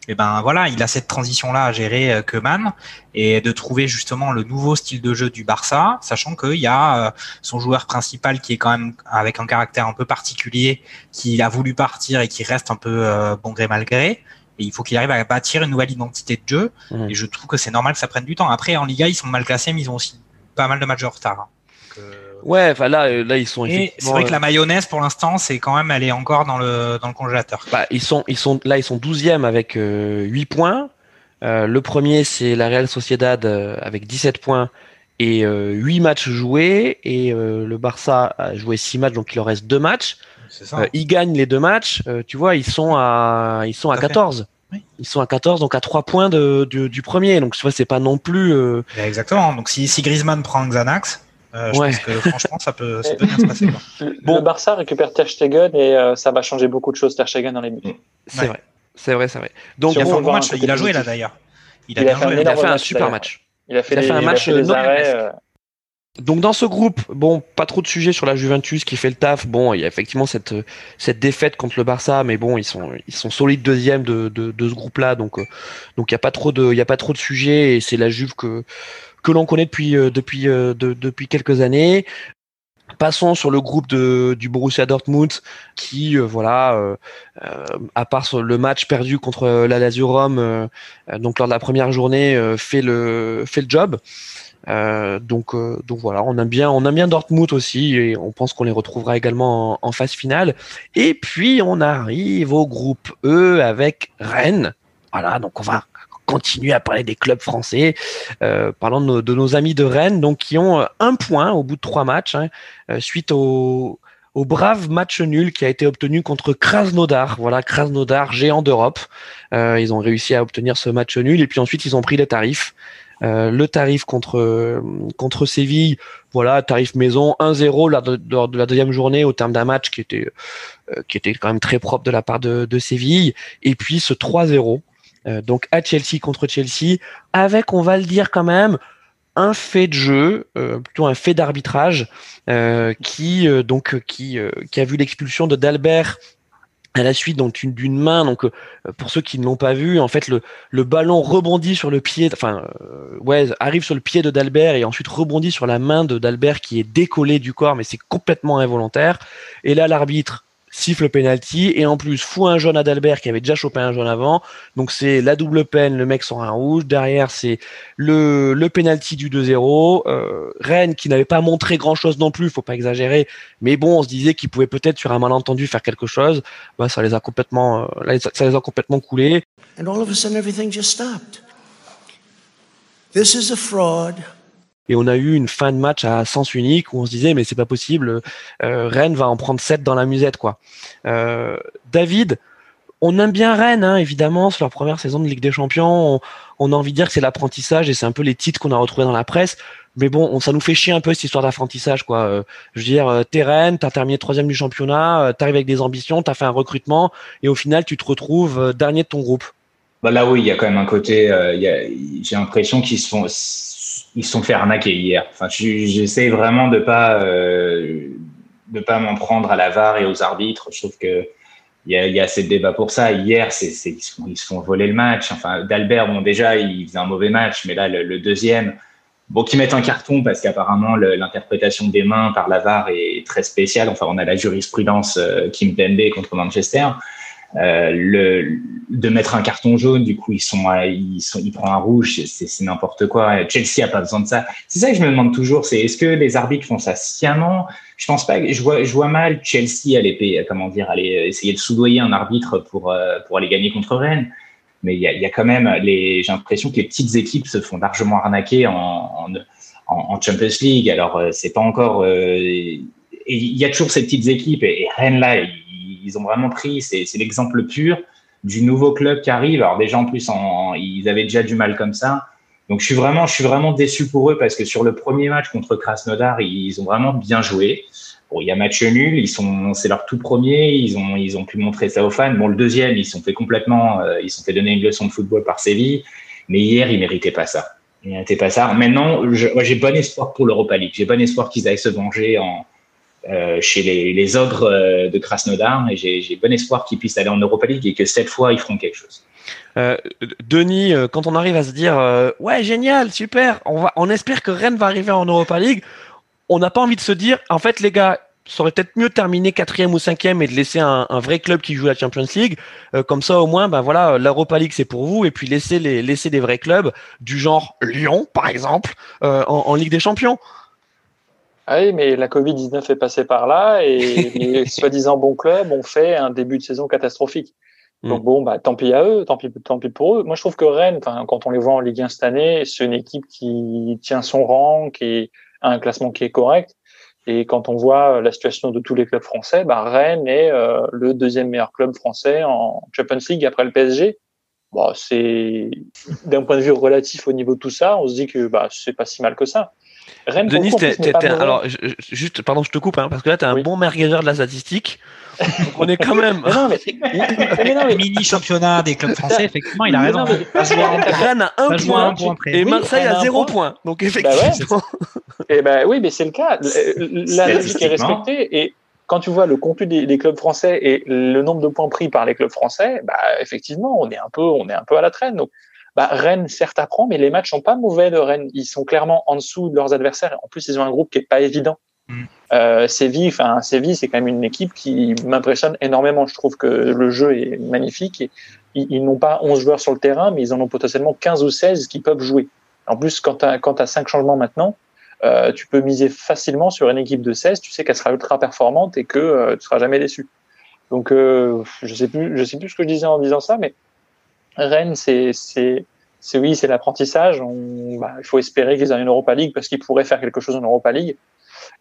et eh ben voilà, il a cette transition-là à gérer euh, que Man et de trouver justement le nouveau style de jeu du Barça, sachant qu'il y a euh, son joueur principal qui est quand même avec un caractère un peu particulier, qui a voulu partir et qui reste un peu bon gré mal gré. Il faut qu'il arrive à bâtir une nouvelle identité de jeu. Mmh. Et je trouve que c'est normal que ça prenne du temps. Après, en Liga, ils sont mal classés, mais ils ont aussi pas mal de matchs en retard. Hein. Donc, Ouais, enfin là, euh, là ils sont. C'est vrai que la mayonnaise pour l'instant, c'est quand même, elle est encore dans le dans le congélateur. Bah, ils sont, ils sont là, ils sont 12e avec euh, 8 points. Euh, le premier, c'est la Real Sociedad euh, avec 17 points et euh, 8 matchs joués. Et le Barça a joué 6 matchs, donc il leur reste 2 matchs. Ça. ils gagnent les deux matchs. tu vois, ils sont à, ils sont à 14. Oui. Ils sont à 14, donc à 3 points de, du, du premier. Donc tu vois, c'est pas non plus. Exactement. Donc si, si Griezmann prend Xanax. Euh, je ouais. pense que franchement, ça peut, ça peut bien se passer. Quoi. Bon. Le Barça récupère Ter Stegen et euh, ça va changer beaucoup de choses Ter Stegen dans les buts. C'est ouais. vrai, c'est vrai, c'est vrai. Donc, il a, fait un bon match, il a joué là d'ailleurs. Il, il, a, fait, un, il a fait un super match. Il a fait, il a fait un match il a fait arrêts, euh... Donc dans ce groupe, bon, pas trop de sujets sur la Juventus qui fait le taf. Bon, il y a effectivement cette cette défaite contre le Barça, mais bon, ils sont ils sont solides deuxième de de, ce groupe-là, donc euh, donc il y a pas trop de il a pas trop de sujets et c'est la Juve que que l'on connaît depuis euh, depuis euh, de, depuis quelques années. Passons sur le groupe de, du Borussia Dortmund qui, voilà, à part le match perdu contre la Lazio Rome, donc lors de la première journée, fait le fait le job. Donc donc voilà, on aime bien on aime bien Dortmund aussi et on pense qu'on les retrouvera également en, phase finale. Et puis on arrive au groupe E avec Rennes. Voilà, donc on va continuer à parler des clubs français, euh, parlant de nos, amis de Rennes, donc qui ont euh, un point au bout de trois matchs, hein, euh, suite au, au, brave match nul qui a été obtenu contre Krasnodar. Voilà, Krasnodar, géant d'Europe. Euh, ils ont réussi à obtenir ce match nul et puis ensuite ils ont pris les tarifs. Euh, le tarif contre contre Séville, voilà, tarif maison 1-0 lors de, la deuxième journée au terme d'un match qui était qui était quand même très propre de la part de, de Séville, et puis ce 3-0 euh, donc à Chelsea contre Chelsea, avec, on va le dire quand même, un fait de jeu, euh, plutôt un fait d'arbitrage, euh, qui euh, donc qui qui a vu l'expulsion de Dalbert à la suite d'une main donc pour ceux qui ne l'ont pas vu en fait le, le ballon rebondit sur le pied enfin ouais arrive sur le pied de Dalbert et ensuite rebondit sur la main de Dalbert qui est décollée du corps mais c'est complètement involontaire. Et là l'arbitre siffle penalty et en plus fout un jaune à Dalbert qui avait déjà chopé un jaune avant. Donc c'est la double peine, le mec sort un rouge. Derrière c'est le, le penalty du 2-0. Euh, Rennes qui n'avait pas montré grand chose non plus, faut pas exagérer. Mais bon, on se disait qu'il pouvait peut-être sur un malentendu faire quelque chose. Bah, ça les a complètement, euh, ça les a complètement coulés. And all of a sudden everything just stopped. This. Et on a eu une fin de match à sens unique où on se disait mais c'est pas possible, euh, Rennes va en prendre 7 dans la musette quoi. Euh, David, on aime bien Rennes hein, évidemment, c'est leur première saison de Ligue des Champions. On, a envie de dire que c'est l'apprentissage et c'est un peu les titres qu'on a retrouvés dans la presse. Mais bon, on, ça nous fait chier un peu cette histoire d'apprentissage quoi. Euh, je veux dire, t'es Rennes, t'as terminé troisième du championnat, t'arrives avec des ambitions, t'as fait un recrutement et au final tu te retrouves dernier de ton groupe. Bah là oui, il y a quand même un côté, j'ai l'impression qu'ils se font ils se sont fait arnaquer hier. Enfin, j'essaie vraiment de pas euh, de pas m'en prendre à la VAR et aux arbitres. Je trouve que il y a, assez de débat pour ça. Hier, ils, se font, voler le match. Enfin, d'Albert, bon déjà, il faisait un mauvais match, mais là, le, le deuxième, bon, qui mettent un carton parce qu'apparemment l'interprétation des mains par la VAR est très spéciale. Enfin, on a la jurisprudence euh, Kim Pembe contre Manchester. Euh, le, de mettre un carton jaune, du coup ils sont, ils sont, il prend un rouge, c'est n'importe quoi. Chelsea a pas besoin de ça. C'est ça que je me demande toujours, c'est est-ce que les arbitres font ça sciemment? Je pense pas. Je vois, je vois mal Chelsea aller, comment dire, aller essayer de soudoyer un arbitre pour euh, pour aller gagner contre Rennes. Mais il y a, y a quand même j'ai l'impression que les petites équipes se font largement arnaquer en, en en, Champions League. Alors, euh, c'est pas encore. il y a toujours ces petites équipes et, Rennes là, ils, ont vraiment pris. C'est l'exemple pur du nouveau club qui arrive. Alors déjà en plus, ils avaient déjà du mal comme ça. Donc je suis vraiment, je suis vraiment déçu pour eux parce que sur le premier match contre Krasnodar, ils ont vraiment bien joué. Bon, il y a match nul, ils sont, c'est leur tout premier, ils ont, ils ont pu montrer ça aux fans. Bon, le deuxième, ils sont fait complètement, euh, ils sont fait donner une leçon de football par Séville, mais hier, ils méritaient pas ça. Ils méritaient pas ça. Maintenant, j'ai bon espoir pour l'Europa League. J'ai bon espoir qu'ils aillent se venger en, euh, chez les, ogres euh, de Krasnodar et j'ai bon espoir qu'ils puissent aller en Europa League et que cette fois, ils feront quelque chose. Euh, Denis, quand on arrive à se dire ouais génial, super, on espère que Rennes va arriver en Europa League, on n'a pas envie de se dire, en fait, les gars, ça aurait peut-être mieux de terminer quatrième ou cinquième et de laisser un, vrai club qui joue la Champions League. Comme ça, au moins, ben voilà, l'Europa League c'est pour vous et puis laisser les laisser des vrais clubs du genre Lyon, par exemple, en, Ligue des Champions. Ah oui, mais la Covid 19 est passée par là et les soi-disant bons clubs ont fait un début de saison catastrophique. Mm. Donc bon, bah tant pis à eux, tant pis, tant pis pour eux. Moi, je trouve que Rennes, quand on les voit en Ligue 1 cette année, c'est une équipe qui tient son rang, qui un classement qui est correct. Et quand on voit la situation de tous les clubs français, bah Rennes est euh, le deuxième meilleur club français en Champions League après le PSG. Bon, c'est d'un point de vue relatif au niveau de tout ça, on se dit que bah c'est pas si mal que ça. Rennes, Denis, alors juste, pardon, je te coupe, hein, parce que là, tu as un bon merguezeur de la statistique. on est quand même. non, mais, Mini championnat des clubs français, effectivement, il a raison. Rennes a un point, et Marseille a zéro point. Donc bah effectivement. et eh ben oui, mais c'est le cas. La logique est respectée et quand tu vois le contenu des, clubs français et le nombre de points pris par les clubs français, bah effectivement, on est un peu, on est un peu à la traîne. Donc bah, Rennes, certes, apprend, mais les matchs sont pas mauvais de Rennes. Ils sont clairement en dessous de leurs adversaires. En plus, ils ont un groupe qui est pas évident. Mm. Euh, Séville, enfin Séville, c'est quand même une équipe qui m'impressionne énormément. Je trouve que le jeu est magnifique. Et ils, n'ont pas 11 joueurs sur le terrain, mais ils en ont potentiellement 15 ou 16 qui peuvent jouer. En plus, quand tu as, 5 changements maintenant, euh, tu peux miser facilement sur une équipe de 16. Tu sais qu'elle sera ultra performante et que euh, tu seras jamais déçu. Donc, euh, je sais plus, je sais plus ce que je disais en disant ça, mais Rennes, c'est, c'est, c'est oui, c'est l'apprentissage. Bah, il faut espérer qu'ils aient une Europa League parce qu'ils pourraient faire quelque chose en Europa League.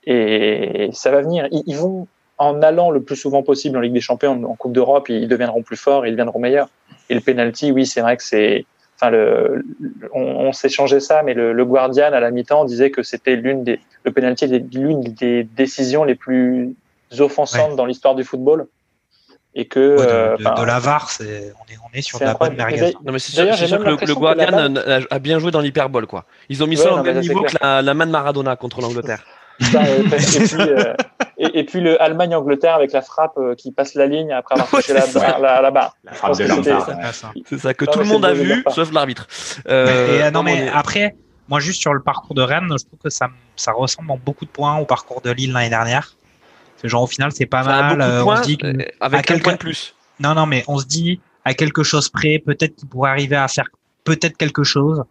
Et ça va venir. Ils, vont, en allant le plus souvent possible en Ligue des Champions, en Coupe d'Europe, ils deviendront plus forts, ils deviendront meilleurs. Et le penalty, oui, c'est vrai que c'est, enfin, le, on, s'est changé ça, mais le, le Guardian à la mi-temps disait que c'était l'une des, le penalty l'une des décisions les plus offensantes dans l'histoire du football et que de, euh, la VAR, c'est on est on est sur de la bonne merguez. Non mais c'est sûr, que le, Guardian a, bien joué dans l'hyperbole quoi. Ils ont mis ça au même niveau que la, la, main de Maradona contre l'Angleterre. Euh, et, puis, le Allemagne-Angleterre avec la frappe euh, qui passe la ligne après avoir touché la, barre. La, frappe de C'est ça que tout le monde a vu, sauf l'arbitre. Euh, non, mais après, moi, juste sur le parcours de Rennes, je trouve que ça, ça ressemble en beaucoup de points au parcours de Lille l'année dernière. Genre, au final, c'est pas mal. on se dit avec un point de plus. Non, non, mais on se dit à quelque chose près, peut-être qu'il pourrait arriver à faire peut-être quelque chose.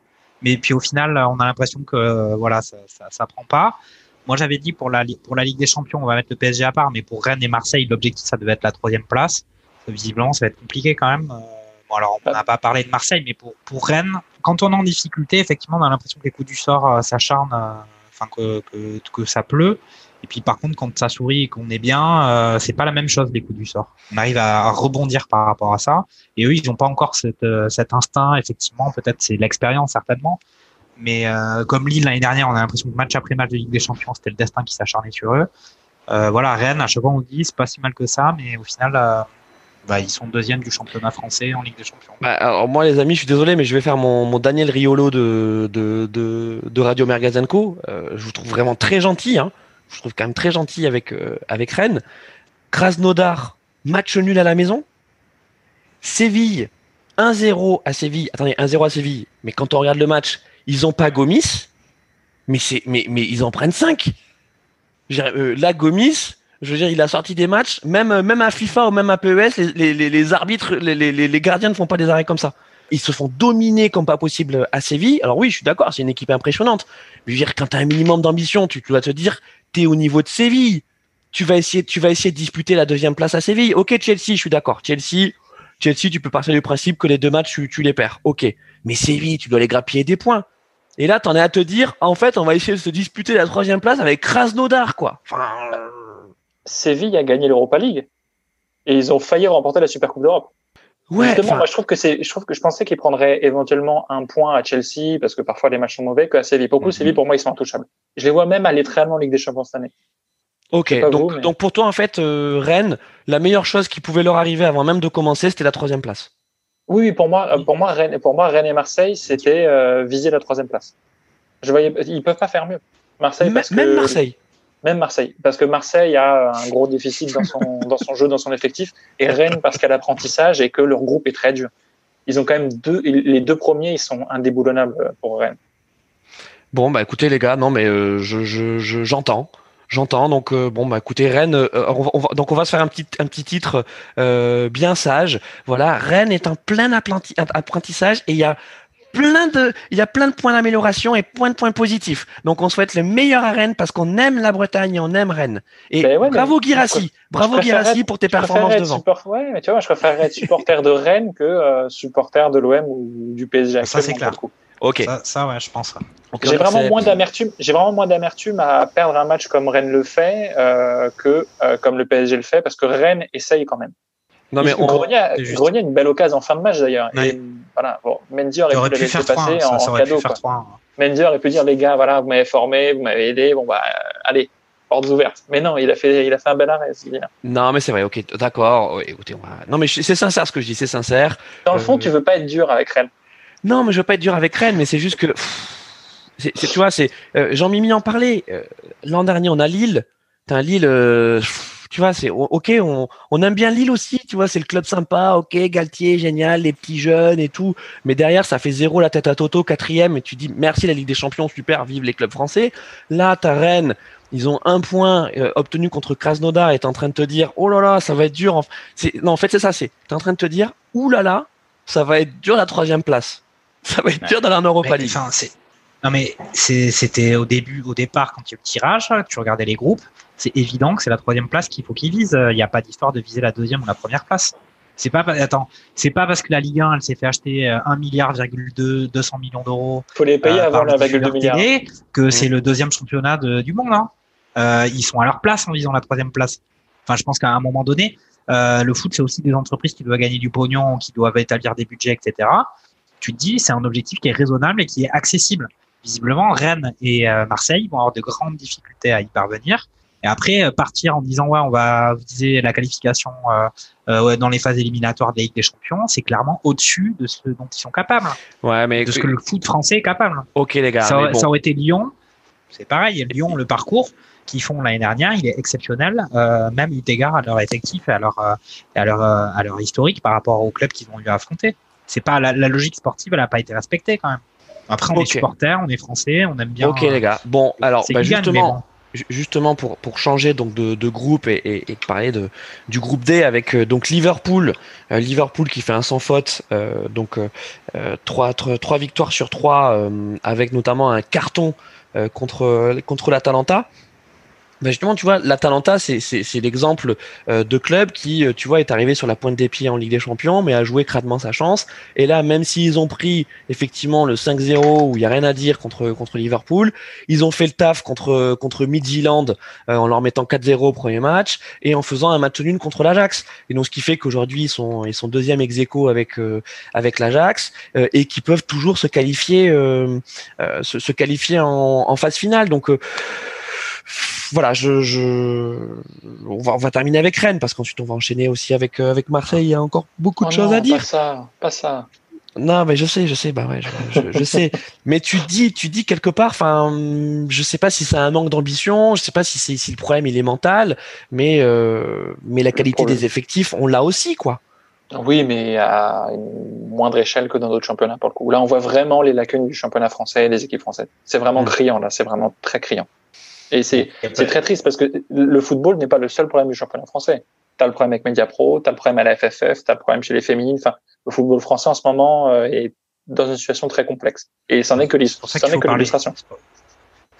Mais puis au final, on a l'impression que voilà, ça, ça, ça prend pas. Moi, j'avais dit pour la, pour la Ligue des Champions, on va mettre le PSG à part, mais pour Rennes et Marseille, l'objectif, ça devait être la troisième place. Visiblement, ça va être compliqué quand même. Euh, bon, alors, on n'a pas parlé de Marseille, mais pour, pour Rennes, quand on est en difficulté, effectivement, on a l'impression que les coups du sort euh, s'acharnent, euh, enfin, que, que, que, ça pleut. Et puis, par contre, quand ça sourit et qu'on est bien, euh, c'est pas la même chose, les coups du sort. On arrive à rebondir par rapport à ça. Et eux, ils n'ont pas encore cet instinct, effectivement. Peut-être c'est l'expérience, certainement. Mais euh, comme Lille l'année dernière, on a l'impression que match après match de Ligue des Champions, c'était le destin qui s'acharnait sur eux. Euh, voilà, Rennes, à chaque fois on dit c'est pas si mal que ça, mais au final, euh, bah, ils sont deuxième du championnat français en Ligue des Champions. Bah, alors moi les amis, je suis désolé, mais je vais faire mon, Daniel Riolo de, Radio Mergazenco. Euh, je vous trouve vraiment très gentil. Hein. Je trouve quand même très gentil avec, euh, avec Rennes. Krasnodar, match nul à la maison. Séville, 1-0 à Séville. Attendez, 1-0 à Séville. Mais quand on regarde le match, ils ont pas Gomis, mais ils en prennent 5. Euh, là Gomis, je veux dire, il a sorti des matchs, même euh, à FIFA ou même à PES, les, les, arbitres, les, gardiens ne font pas des arrêts comme ça. Ils se font dominer comme pas possible à Séville. Alors oui, je suis d'accord, c'est une équipe impressionnante. Mais quand tu as un minimum d'ambition, tu dois te dire, tu es au niveau de Séville. Tu vas essayer, tu vas essayer de disputer la deuxième place à Séville. Ok, Chelsea, je suis d'accord. Chelsea, Chelsea, tu peux partir du principe que les deux matchs, tu, les perds. Ok. Mais Séville, tu dois les grappiller des points. Et là, t'en es à te dire, en fait, on va essayer de se disputer la troisième place avec Krasnodar, quoi. Séville a gagné l'Europa League et ils ont failli remporter la Super Coupe d'Europe. Ouais. Justement, moi, je trouve que c'est, je trouve que je pensais qu'ils prendraient éventuellement un point à Chelsea parce que parfois les matchs sont mauvais qu'à Séville. Beaucoup, Mhm. Séville, pour moi, ils sont intouchables. Je les vois même aller très loin en Ligue des Champions cette année. ok. Donc, vous, mais- donc pour toi, en fait, euh, Rennes, la meilleure chose qui pouvait leur arriver avant même de commencer, c'était la troisième place. Oui, oui, pour moi, euh, pour moi, Rennes, pour moi, Rennes et Marseille, c'était euh, viser la troisième place. Je voyais, ils peuvent pas faire mieux. Marseille, que- même Marseille. Même Marseille, parce que Marseille a un gros déficit dans son, dans son jeu, dans son effectif, et Rennes parce qu'à l'apprentissage et que leur groupe est très dur. Ils ont quand même deux, les deux premiers, ils sont indéboulonnables pour Rennes. Bon, bah écoutez les gars, non mais euh, je, je, je- j'entends. J'entends donc euh, bon bah écoutez Rennes euh, on va, on va- donc on va se faire un petit un petit titre euh, bien sage voilà Rennes est en plein applanti- apprentissage et il y a plein de il y a plein de points d'amélioration et plein de points positifs donc on souhaite le meilleur à Rennes parce qu'on aime la Bretagne et on aime Rennes et Ben ouais, bravo je Guirassi bravo Guirassi pour tes performances devant support- ouais, mais tu vois, je préférerais être supporter de Rennes que euh, supporter de l'OM ou du PSG. Ça, c'est clair. ok Ça, ça, ouais, je pense. J'ai vraiment moins d'amertume. J'ai vraiment moins d'amertume à perdre un match comme Rennes le fait euh, que euh, comme le PSG le fait, parce que Rennes essaye quand même. Non mais on, Grenier, a- juste. Grenier a une belle occasion en fin de match d'ailleurs. Ouais. Voilà, bon, Mendy aurait pu pu laisser faire 3 passer ça, en, ça cadeau. pu faire Quoi. 3 Mendy aurait pu dire les gars, voilà, vous m'avez formé, vous m'avez aidé, bon bah euh, allez, portes ouvertes. Mais non, il a fait, il a fait un bel arrêt. bien. non mais c'est vrai ok d'accord écoutez on va... non mais c'est sincère ce que je dis c'est sincère Dans le fond, Euh, tu veux pas être dur avec Rennes. Non, mais je veux pas être dur avec Rennes, mais c'est juste que, c'est- tu vois, c'est euh, Jean-Mimi en parlait. euh, L'an dernier, on a Lille. T'as Lille, euh, pff, tu vois, c'est ok. On, on aime bien Lille aussi, tu vois, c'est le club sympa. Ok, Galtier, génial, les petits jeunes et tout. Mais derrière, ça fait zéro la tête à Toto, quatrième, et tu dis merci la Ligue des Champions, super, vive les clubs français. Là, t'as Rennes. Ils ont un point euh, obtenu contre Krasnodar et t'es en train de te dire, oh là là, ça va être dur. En... Non, en fait, c'est ça, c'est, t'es en train de te dire, ouh là là, ça va être dur la troisième place. Ça va être Ouais. dur dans la Europa League. enfin, c'est- non mais c'est- c'était au début, au départ, quand il y a eu le tirage, tu regardais les groupes, c'est évident que c'est la troisième place qu'il faut qu'ils visent. Il n'y a pas d'histoire de viser la deuxième ou la première place. C'est pas, attends, c'est pas parce que la Ligue 1, elle s'est fait acheter euh, 1 milliard, 2, 200 millions d'euros Faut les payer euh, avant la vague de que c'est le deuxième championnat de- du monde. Hein. Euh, ils sont à leur place en visant la troisième place. Enfin, je pense qu'à un moment donné, euh, le foot, c'est aussi des entreprises qui doivent gagner du pognon, qui doivent établir des budgets, etc. Tu te dis, c'est un objectif qui est raisonnable et qui est accessible. Visiblement, Rennes et euh, Marseille vont avoir de grandes difficultés à y parvenir. Et après, euh, partir en disant, ouais, on va viser la qualification euh, euh, dans les phases éliminatoires de la Ligue des Champions, c'est clairement au-dessus de ce dont ils sont capables, Ouais, mais de ce que le foot français est capable ok les gars, ça, mais bon. ça aurait été Lyon, c'est pareil. Lyon, le parcours qu'ils font l'année dernière, il est exceptionnel, euh, même eu égard à leur effectif et à leur, à leur, à leur historique par rapport au club qu'ils ont eu à affronter. C'est pas la, la logique sportive, elle n'a pas été respectée quand même. Après, on Ok. est supporters, on est français, on aime bien. Ok les gars. Bon, alors bah, justement, bon. justement pour pour changer donc de, de groupe et, et, parler de du groupe D avec euh, donc Liverpool, euh, Liverpool qui fait un sans faute, euh, donc euh, euh, trois, trois victoires sur trois euh, avec notamment un carton euh, contre contre l'Atalanta. Ben justement, tu vois, l'Atalanta, c'est c'est l'exemple euh, de club qui, euh, tu vois, est arrivé sur la pointe des pieds en Ligue des Champions, mais a joué crânement sa chance. Et là, même s'ils ont pris effectivement le 5-0 où il y a rien à dire contre contre Liverpool, ils ont fait le taf contre contre Midtjylland euh, en leur mettant 4-0 au premier match et en faisant un match nul contre l'Ajax. Et donc ce qui fait qu'aujourd'hui ils sont ils sont deuxième ex aequo avec euh, avec l'Ajax euh, et qui peuvent toujours se qualifier euh, se, se qualifier en, en phase finale. Donc voilà, je, je on, va, on va terminer avec Rennes parce qu'ensuite on va enchaîner aussi avec euh, avec Marseille. Il y a encore beaucoup de Oh choses à dire. Pas ça, pas ça. Non, mais je sais, je sais, bah ouais, je, je, je sais. Mais tu dis, tu dis quelque part, enfin, je sais pas si c'est un manque d'ambition, je sais pas si c'est si le problème il est mental, mais euh, mais la qualité des effectifs, on l'a aussi, quoi. Oui, mais à une moindre échelle que dans d'autres championnats pour le coup. Là, on voit vraiment les lacunes du championnat français et des équipes françaises. C'est vraiment Mm. criant là, c'est vraiment très criant. Et c'est pas- très triste parce que le football n'est pas le seul problème du championnat français. T'as le problème avec Mediapro, t'as le problème à la FFF, t'as le problème chez les féminines. Enfin, le football français en ce moment euh, est dans une situation très complexe. Et c'en est que C'est pour ça l'illustration. qu'il faut parler. l'illustration. C'est pour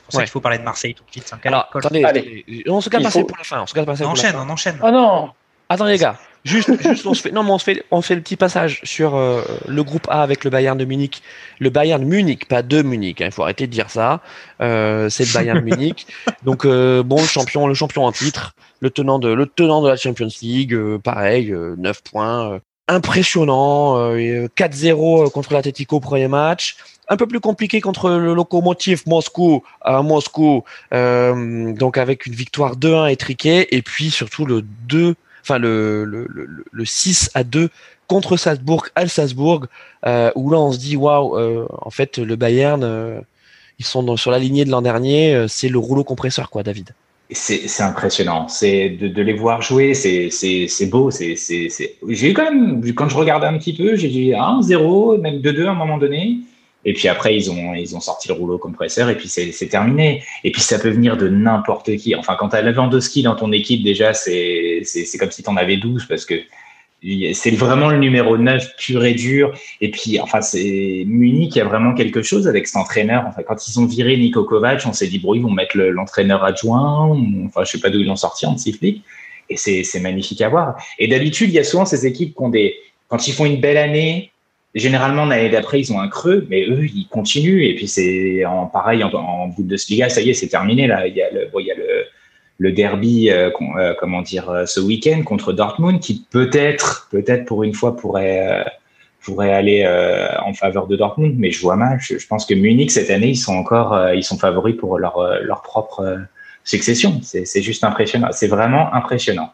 ça Ouais. qu'il faut parler de Marseille tout de suite. Alors, attendez, Allez. attendez, on se garde Marseille faut- pour la fin, on se garde Marseille on pour la enchaîne, fin. on enchaîne. Oh non Attendez les gars, Juste, juste on se fait, non, mais on se fait, on fait le petit passage sur euh, le groupe A avec le Bayern de Munich, le Bayern Munich, pas de Munich. hein, Il faut arrêter de dire ça. Euh, c'est le Bayern Munich. Donc euh, bon, le champion, le champion en titre, le tenant de, le tenant de la Champions League, euh, pareil, euh, 9 points, euh, impressionnant, euh, euh, 4-0 contre l'Atletico au premier match. Un peu plus compliqué contre le Lokomotiv Moscou à Moscou, euh, donc avec une victoire 2-1 étriquée, et puis surtout le 2 enfin le, le, le, le 6 à 2 contre Salzbourg à Salzbourg, euh, où là on se dit waouh, euh, en fait le Bayern, euh, ils sont sur la lignée de l'an dernier, c'est le rouleau compresseur quoi, David. C'est impressionnant. C'est de, les voir jouer, c'est beau. J'ai quand même quand je regardais un petit peu, j'ai dit 1-0, même 2-2 à un moment donné. Et puis après, ils ont, ils ont sorti le rouleau compresseur et puis c'est terminé. Et puis ça peut venir de n'importe qui. Enfin, quand tu as Lewandowski dans ton équipe, déjà, c'est comme si tu en avais 12 parce que c'est vraiment le numéro 9 pur et dur. Et puis, enfin, c'est Munich, il y a vraiment quelque chose avec cet entraîneur. Enfin, quand ils ont viré Niko Kovac, on s'est dit, bon, ils vont mettre le- l'entraîneur adjoint. Enfin, je sais pas d'où ils l'ont sorti, en Flick. Et c'est magnifique à voir. Et d'habitude, il y a souvent ces équipes qui ont des, quand ils font une belle année, généralement, l'année d'après, ils ont un creux, mais eux, ils continuent. Et puis, c'est en pareil, en, en Bundesliga, ça y est, c'est terminé, là. Il y a le, bon, il y a le, le derby, euh, euh, comment dire, euh, ce week-end contre Dortmund, qui peut-être, peut-être pour une fois pourrait, euh, pourrait aller euh, en faveur de Dortmund, mais je vois mal. Je, je pense que Munich cette année, ils sont encore, ils sont favoris pour leur, leur propre succession. C'est juste impressionnant. C'est vraiment impressionnant.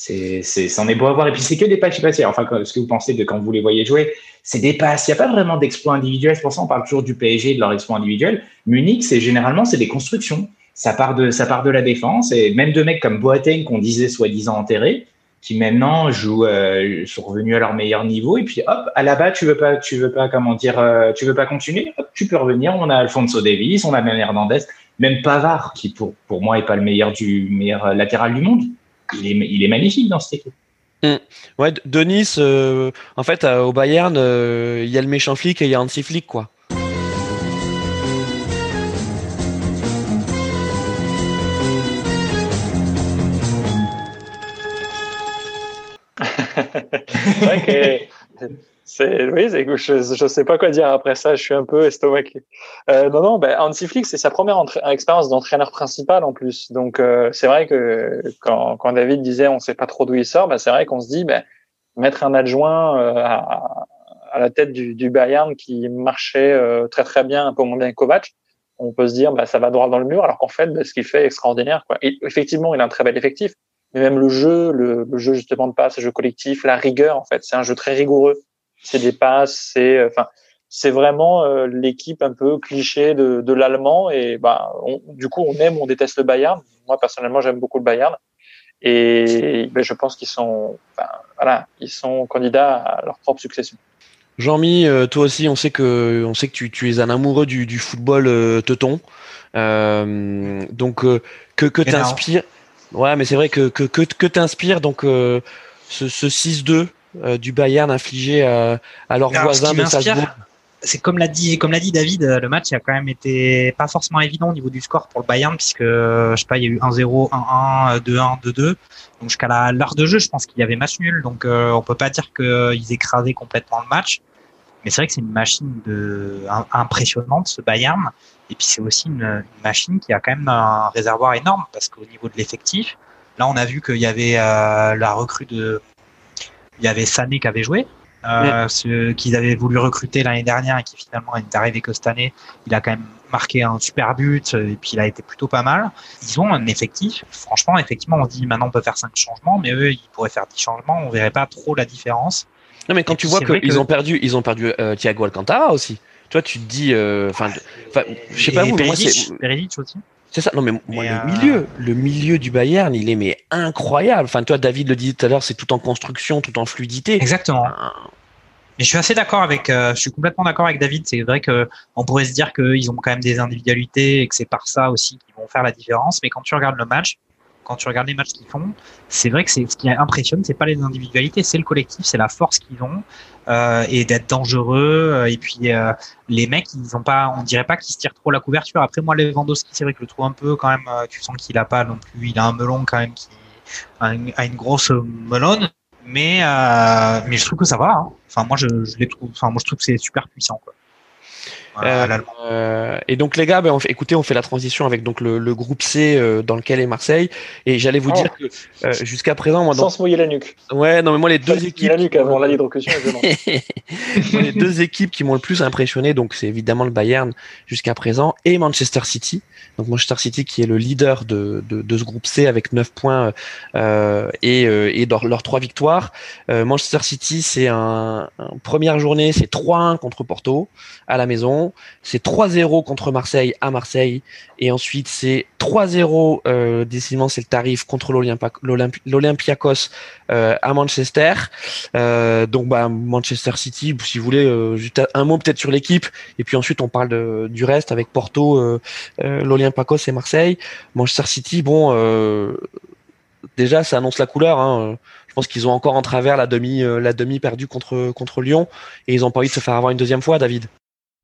C'est, c'est, c'en est beau à voir. Et puis c'est que des passes passées. Enfin, ce que vous pensez de quand vous les voyez jouer, c'est des passes. Il n'y a pas vraiment d'exploit individuel. C'est pour ça qu'on parle toujours du PSG de leur exploit individuel. Munich, c'est généralement c'est des constructions. Ça part de, ça part de la défense et même de mecs comme Boateng qu'on disait soi-disant enterrés, qui maintenant jouent, euh, sont revenus à leur meilleur niveau. Et puis hop, à la bas, tu veux pas, tu veux pas, comment dire, euh, tu veux pas continuer? Hop, tu peux revenir. On a Alfonso Davis, on a même Hernandez, même Pavard, qui pour, pour moi est pas le meilleur du meilleur latéral du monde. Il est, il est magnifique dans cette équipe. Ouais, D- Denis, euh, en fait, euh, au Bayern, euh, il y a le méchant flic et il y a Hansi Flick, quoi. C'est vrai que c'est oui, c'est- je je sais pas quoi dire après ça. Je suis un peu estomaqué. Euh, non, non, ben Hansi Flick, c'est sa première expérience d'entraîneur principal en plus. Donc euh, c'est vrai que quand, quand David disait on sait pas trop d'où il sort, ben, c'est vrai qu'on se dit ben mettre un adjoint euh, à, à la tête du, du Bayern qui marchait euh, très très bien, un peu moins bien que Kovac, on peut se dire ben, ça va droit dans le mur. Alors qu'en fait, ben, ce qu'il fait est extraordinaire. Quoi. Et, effectivement, il a un très bel effectif. Mais même le jeu, le, le jeu justement de passe, le jeu collectif, la rigueur, en fait, c'est un jeu très rigoureux. C'est des passes, c'est, euh, enfin, c'est vraiment euh, l'équipe un peu cliché de, de l'allemand. Et bah, on- du coup, on aime, on déteste le Bayern. Moi, personnellement, j'aime beaucoup le Bayern. Et ben, je pense qu'ils sont, enfin, voilà, ils sont candidats à leur propre succession. Jean-Mi, euh, toi aussi, on sait que, on sait que tu, tu es un amoureux du, du football euh, teuton. Euh, donc, euh, que, que Et t'inspire Ouais, mais c'est vrai que, que, que, que t'inspire donc euh, ce, ce 6-2 euh, du Bayern infligé à, à leurs Alors, voisins de Salzbourg. c'est comme l'a dit, comme l'a dit David, euh, le match a quand même été pas forcément évident au niveau du score pour le Bayern, puisque euh, je sais pas, il y a eu 1-0, 1-1, 2-1, 2-2. Donc jusqu'à l'heure de jeu, je pense qu'il y avait match nul. Donc euh, on peut pas dire qu'ils écrasaient complètement le match. Mais c'est vrai que c'est une machine de, impressionnante, ce Bayern. Et puis c'est aussi une, une machine qui a quand même un réservoir énorme, parce qu'au niveau de l'effectif, là on a vu qu'il y avait euh, la recrue de, il y avait Sané qui avait joué, euh, ce qu'ils avaient voulu recruter l'année dernière et qui finalement est arrivé que cette année. Il a quand même marqué un super but euh, et puis il a été plutôt pas mal. Ils ont un effectif. Franchement, effectivement, on dit maintenant on peut faire cinq changements, mais eux ils pourraient faire 10 changements. On verrait pas trop la différence. Non, mais quand Et tu vois qu'ils que- ont perdu, ils ont perdu euh, Thiago Alcantara aussi. Toi, tu te dis, euh, enfin, je sais pas Et vous, mais moi c'est, aussi. C'est ça. Non, mais moi Mais, le euh, milieu, le milieu du Bayern, il est mais incroyable. Enfin, toi, David le disait tout à l'heure, c'est tout en construction, tout en fluidité. Exactement. Mais je suis assez d'accord avec, euh, je suis complètement d'accord avec David. C'est vrai que on pourrait se dire qu'ils ont quand même des individualités et que c'est par ça aussi qu'ils vont faire la différence. Mais quand tu regardes le match, quand tu regardes les matchs qu'ils font, c'est vrai que c'est ce qui impressionne, c'est pas les individualités, c'est le collectif, c'est la force qu'ils ont euh, et d'être dangereux. euh, Et puis euh, les mecs, ils ont pas, on dirait pas qu'ils se tirent trop la couverture. Après moi, Lewandowski, c'est vrai que je le trouve un peu quand même. tu sens qu'il a pas non plus, il a un melon quand même qui a une, grosse melonne. Mais mais je trouve que ça va. Hein. Enfin moi je, je les trouve. Enfin moi je trouve que c'est super puissant. Quoi. Euh, euh, et donc les gars, ben, on fait, écoutez, on fait la transition avec donc le, le groupe C euh, dans lequel est Marseille. Et j'allais vous Oh. dire que euh, jusqu'à présent, moi, Sans dans... se mouiller la nuque. ouais, non mais moi les deux La équipes, nuque avant la les deux équipes qui m'ont le plus impressionné, donc c'est évidemment le Bayern jusqu'à présent et Manchester City. Donc Manchester City qui est le leader de, de, de ce groupe C avec 9 points euh, et, euh, et dans leurs trois victoires. Euh, Manchester City, c'est un, un- première journée, c'est 3-1 contre Porto à la maison, c'est 3-0 contre Marseille à Marseille et ensuite c'est 3-0 euh, décidément c'est le tarif contre l'Olympiakos euh, à Manchester. Euh, donc bah Manchester City, si vous voulez, juste un mot peut-être sur l'équipe, et puis ensuite on parle du reste avec Porto, l'Olympiakos et Marseille. Manchester City, bon, déjà ça annonce la couleur. Hein. Je pense qu'ils ont encore en travers la demi, perdue contre contre Lyon, et ils ont pas envie de se faire avoir une deuxième fois, David.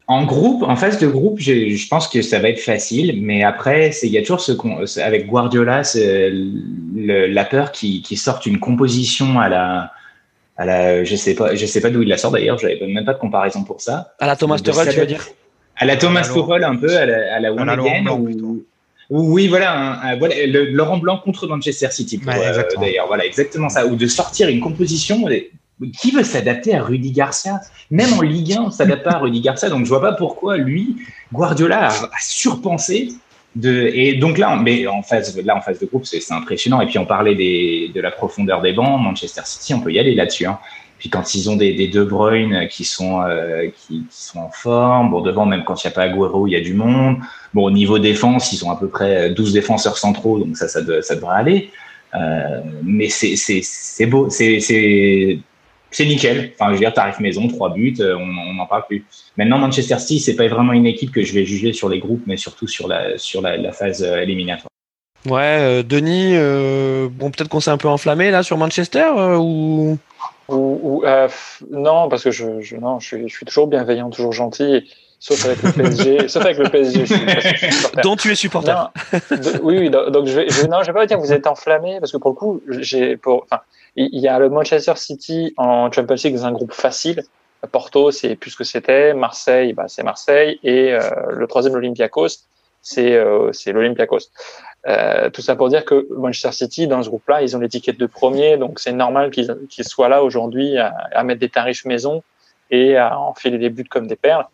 En groupe, en phase de groupe, je, je pense que ça va être facile, mais après, c'est- il y a toujours ce qu'on, avec Guardiola, le- la peur qui, qui sorte une composition à la, à la, je sais pas, je sais pas d'où il la sort d'ailleurs, j'avais même pas de comparaison pour ça. À la Thomas Tuchel, tu veux dire? À la Thomas Tuchel un peu, à la, à la One À la Laurent Again, Blanc, ou- plutôt. ou- oui, voilà, un- un- voilà le, Laurent Blanc contre Manchester City, Ouais, euh, d'ailleurs, voilà, exactement ça, ou de sortir une composition. Euh, Qui veut s'adapter à Rudy Garcia? Même en Ligue 1, on s'adapte pas à Rudy Garcia, donc je vois pas pourquoi lui, Guardiola, a, surpensé. Et donc là, mais en phase, là, en phase de groupe, c'est impressionnant. Et puis on parlait de la profondeur des bancs, Manchester City, on peut y aller là-dessus. Hein. Puis quand ils ont des, De Bruyne qui sont, euh, qui, sont en forme, bon, devant, même quand il n'y a pas Agüero, il y a du monde. Bon, au niveau défense, ils ont à peu près 12 défenseurs centraux, donc ça, ça, de- ça devrait aller. Euh, mais c'est beau, c'est c'est- nickel. Enfin, je veux dire, tarif maison, trois buts, euh, on n'en parle plus. Maintenant, Manchester City, c'est pas vraiment une équipe que je vais juger sur les groupes, mais surtout sur la, sur la, la phase euh, éliminatoire. Ouais, euh, Denis, euh, bon peut-être qu'on s'est un peu enflammé là sur Manchester euh, ou? Ou, euh, non, parce que je, je, non, je, suis, je suis toujours bienveillant, toujours gentil, sauf avec le PSG. sauf avec le PSG. Je suis, suis dont tu es supporter. Non, de- oui, oui, donc je vais, je, vais- non, je vais pas dire que vous êtes enflammé parce que pour le coup, j'ai, pour, enfin, il y a le Manchester City en Champions League dans un groupe facile. Porto, c'est plus ce que c'était. Marseille, bah, c'est Marseille. Et euh, le troisième, l'Olympiakos, c'est euh, c'est l'Olympiakos. Euh, tout ça pour dire que Manchester City, dans ce groupe-là, ils ont l'étiquette de premier, donc c'est normal qu'ils qu'ils soient là aujourd'hui à, à mettre des tarifs maison et à enfiler des buts comme des perles.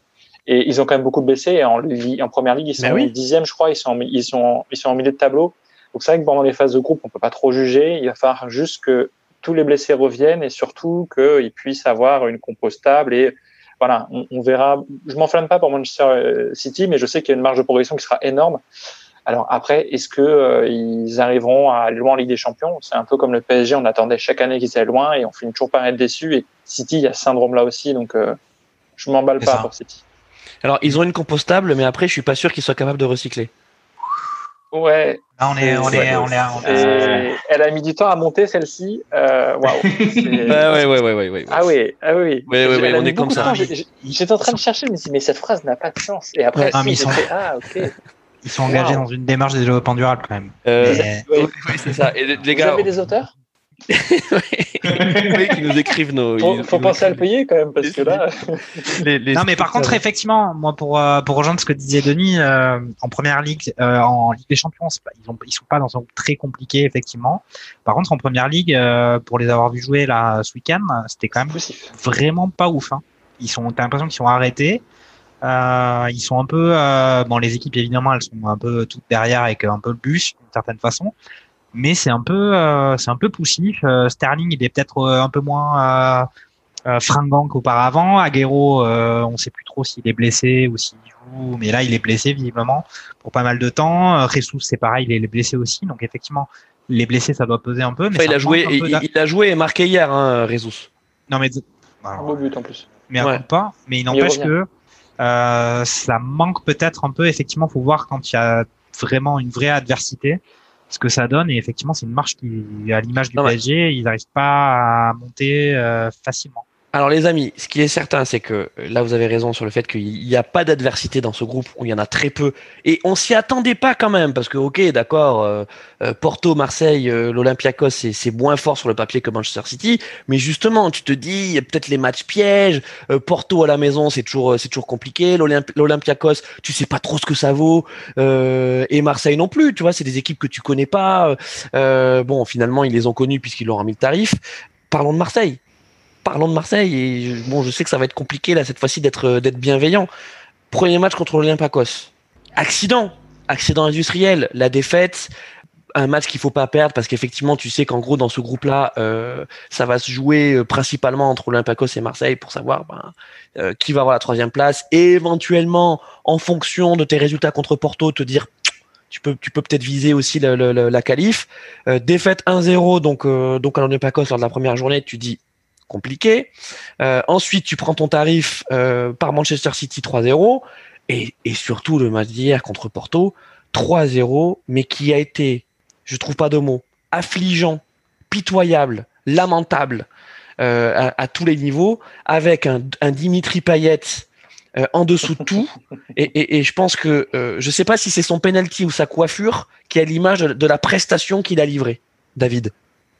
Et ils ont quand même beaucoup blessés. En, en première ligue, ils sont oui. dixième, je crois. Ils sont, en ils sont, ils sont en milieu de tableau. Donc c'est vrai que pendant les phases de groupe, on peut pas trop juger. Il va falloir juste que tous les blessés reviennent et surtout qu'ils puissent avoir une compo stable. Et voilà, on, on verra. Je m'enflamme pas pour Manchester euh, City, mais je sais qu'il y a une marge de progression qui sera énorme. Alors après, est-ce que euh, ils arriveront à aller loin en Ligue des Champions? C'est un peu comme le PSG. On attendait chaque année qu'ils aillent loin et on finit toujours par être déçus. Et City, il y a ce syndrome-là aussi. Donc euh, je m'emballe pas ça. pour City. Alors ils ont une compostable, mais après je suis pas sûr qu'ils soient capables de recycler. Ouais, Là, on est, on est, on est, on est- Et elle a mis du temps à monter celle-ci. Euh, Waouh. C'est- ouais, ouais, ouais, ouais, ouais. Ah oui, ah oui. Ouais, ouais, ouais, on est comme ça. J'étais en train de chercher, je me suis dit, mais cette phrase n'a pas de sens. Et après, ah, ok. ils sont engagés Wow. dans une démarche de développement durable quand même. Euh, Mais- Oui. oui, c'est ça. Et les Vous gars, avez des auteurs? oui, qui nous écrivent nos. Faut, ils- faut ils penser à le payer quand même, parce que là, les- les Non, mais par contre, effectivement, moi, pour euh, pour rejoindre ce que disait Denis, euh, en première ligue, euh, en Ligue des Champions, ils ont ils sont pas dans un groupe très compliqué, effectivement. Par contre, en première ligue, euh, pour les avoir vu jouer là ce week-end, c'était quand même vraiment pas ouf. Hein. Ils sont, t'as l'impression qu'ils sont arrêtés. Euh, ils sont un peu, euh, bon, les équipes évidemment, elles sont un peu toutes derrière avec un peu le bus d'une certaine façon, mais c'est un peu, euh, c'est un peu poussif. Euh, Sterling, il est peut-être euh, un peu moins euh, euh, fringant qu'auparavant. Aguero, euh, on sait plus trop s'il est blessé ou s'il joue, mais là, il est blessé visiblement pour pas mal de temps. Jesus, c'est pareil, il est blessé aussi, donc effectivement, les blessés, ça doit peser un peu. Mais Enfin, il a joué, un il, a joué et marqué hier, hein, Jesus. Non mais Un alors, beau but en plus. mais Ouais. un pas. Mais il n'empêche que euh, ça manque peut-être un peu. Effectivement, faut voir quand il y a vraiment une vraie adversité ce que ça donne. Et effectivement, c'est une marche qui, à l'image du Non, ouais. PSG, ils n'arrivent pas à monter euh, facilement. Alors les amis, ce qui est certain, c'est que euh, là vous avez raison sur le fait qu'il n'y a pas d'adversité dans ce groupe, où il y en a très peu, et on s'y attendait pas quand même, parce que ok, d'accord, euh, euh, Porto, Marseille, l'Olympiakos, c'est moins fort sur le papier que Manchester City, mais justement, tu te dis, peut-être les matchs pièges, Porto à la maison, c'est toujours c'est toujours compliqué, l'Olympiakos, tu sais pas trop ce que ça vaut, et Marseille non plus, tu vois, c'est des équipes que tu connais pas. bon, finalement, ils les ont connus puisqu'ils leur ont mis le tarif. Parlons de Marseille parlons de Marseille, et bon, je sais que ça va être compliqué là cette fois-ci d'être euh, d'être bienveillant. Premier match contre l'Olympiakos. Accident, accident industriel, la défaite, un match qu'il faut pas perdre parce qu'effectivement tu sais qu'en gros dans ce groupe-là, euh, ça va se jouer euh, principalement entre Olympiakos et Marseille pour savoir ben, qui va avoir la troisième place et éventuellement en fonction de tes résultats contre Porto te dire tu peux tu peux peut-être viser aussi la qualif. défaite 1-0 donc donc à l'Olympiakos lors de la première journée, tu dis compliqué. Euh, ensuite, tu prends ton tarif euh, par Manchester City 3-0 et, surtout le match d'hier contre Porto 3-0, mais qui a été, je trouve pas de mots, affligeant, pitoyable, lamentable euh, à, tous les niveaux, avec un, Dimitri Payet en dessous de tout. Et, je pense que je sais pas si c'est son penalty ou sa coiffure qui a l'image de la prestation qu'il a livrée, David.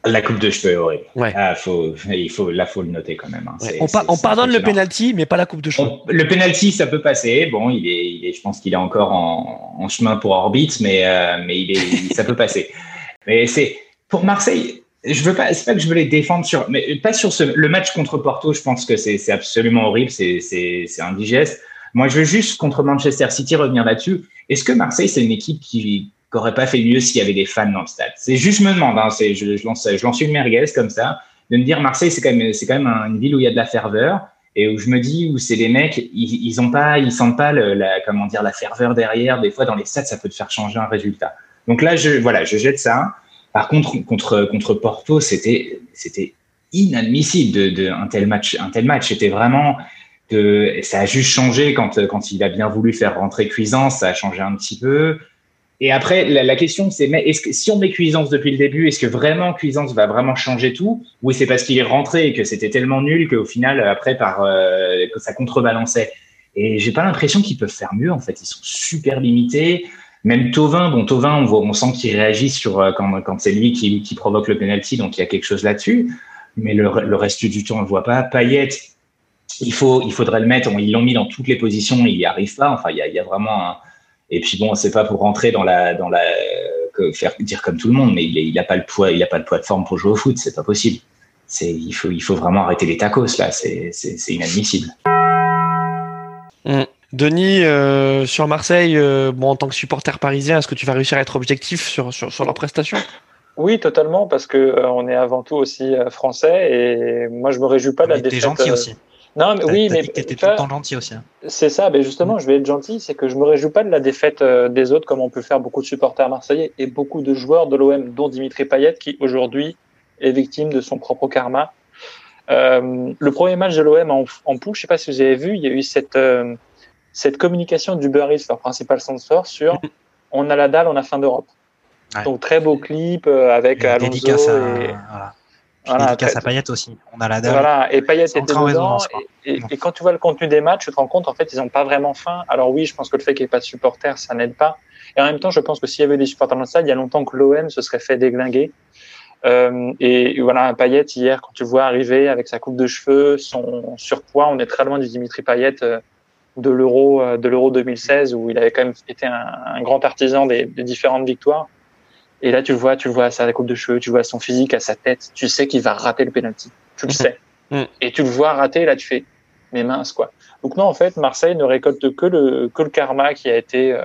La coupe de cheveux, oui. Ouais. Ah, faut, il faut, là, faut le noter quand même. Hein. On, pardonne le penalty, mais pas la coupe de cheveux. le penalty, ça peut passer. Bon, il est, il est je pense qu'il est encore en, chemin pour orbite, mais, euh, mais il est, ça peut passer. Mais c'est pour Marseille. Je veux pas, c'est pas que je veux les défendre sur, mais pas sur ce, le match contre Porto. Je pense que c'est absolument horrible, c'est indigeste. Moi, je veux juste contre Manchester City revenir là-dessus. Est-ce que Marseille, c'est une équipe qui qu'aurait pas fait mieux s'il y avait des fans dans le stade. C'est juste, me demande, hein, je, je, lance, je lance une merguez comme ça, de me dire Marseille, c'est quand même, c'est quand même une ville où il y a de la ferveur et où je me dis où c'est les mecs, ils, ils ont pas, ils sentent pas la, comment dire, la ferveur derrière. Des fois, dans les stades, ça peut te faire changer un résultat. Donc là, je, voilà, je jette ça. Par contre, contre, contre Porto, c'était, c'était inadmissible de, un tel match. Un tel match, c'était vraiment, de, ça a juste changé quand, quand il a bien voulu faire rentrer Cuisance, ça a changé un petit peu. Et après, la, question, c'est que si on met Cuisance depuis le début, est-ce que vraiment Cuisance va vraiment changer tout? Ou c'est parce qu'il est rentré et que c'était tellement nul qu'au final, après, euh, que ça contrebalançait? Et j'ai pas l'impression qu'ils peuvent faire mieux. En fait, ils sont super limités. Même Tovin, bon, Tovin, on, on sent qu'il réagit sur euh, quand, c'est lui qui, provoque le penalty, donc il y a quelque chose là-dessus. Mais le, reste du temps, on le voit pas. Payet, il faut, il faudrait le mettre. Ils l'ont mis dans toutes les positions, il y arrive pas. Enfin, il y il y a vraiment un, et puis bon, c'est pas pour rentrer dans la dans la faire dire comme tout le monde, mais il, il a pas le poids, il a pas le poids de forme pour jouer au foot, c'est pas possible. C'est il faut il faut vraiment arrêter les tacos là, c'est c'est inadmissible. Hum. Denis, euh, sur Marseille, euh, bon, en tant que supporter parisien, est-ce que tu vas réussir à être objectif sur, sur, sur leur prestation? Oui, totalement, parce que euh, on est avant tout aussi français et moi je me réjouis pas de la défaite. gentil aussi. Non, mais oui, mais était tout le temps gentil aussi. Hein. C'est ça, mais justement, je vais être gentil, c'est que je me réjouis pas de la défaite euh, des autres, comme on peut faire beaucoup de supporters marseillais et beaucoup de joueurs de l'OM, dont Dimitri Payet, qui aujourd'hui est victime de son propre karma. Euh, le premier match de l'OM en, en poule, je sais pas si vous avez vu, il y a eu cette euh, cette communication du Eats, leur principal sponsor, sur on a la dalle, on a fin d'Europe. Donc très beau clip euh, avec Alonso et, voilà. Voilà, dédicace à Payet aussi. On a la dalle. Voilà, et Payet était dedans. Et, et, quand tu vois le contenu des matchs, tu te rends compte, en fait, ils n'ont pas vraiment faim. Alors oui, je pense que le fait qu'il n'y ait pas de supporters, ça n'aide pas. Et en même temps, je pense que s'il y avait des supporters dans le stade, il y a longtemps que l'OM se serait fait déglinguer. Euh, et voilà, Payet, hier, quand tu le vois arriver avec sa coupe de cheveux, son surpoids, on est très loin du Dimitri Payet euh, de l'Euro euh, de l'Euro 2016 où il avait quand même été un, un grand artisan des, des différentes victoires. Et là, tu le vois, tu le vois à sa coupe de cheveux, tu vois son physique, à sa tête. Tu sais qu'il va rater le penalty. Tu le mhm. sais. Mhm. Et tu le vois rater, là, tu fais, mais mince, quoi. Donc non, en fait, Marseille ne récolte que le, que le karma qui a été, euh,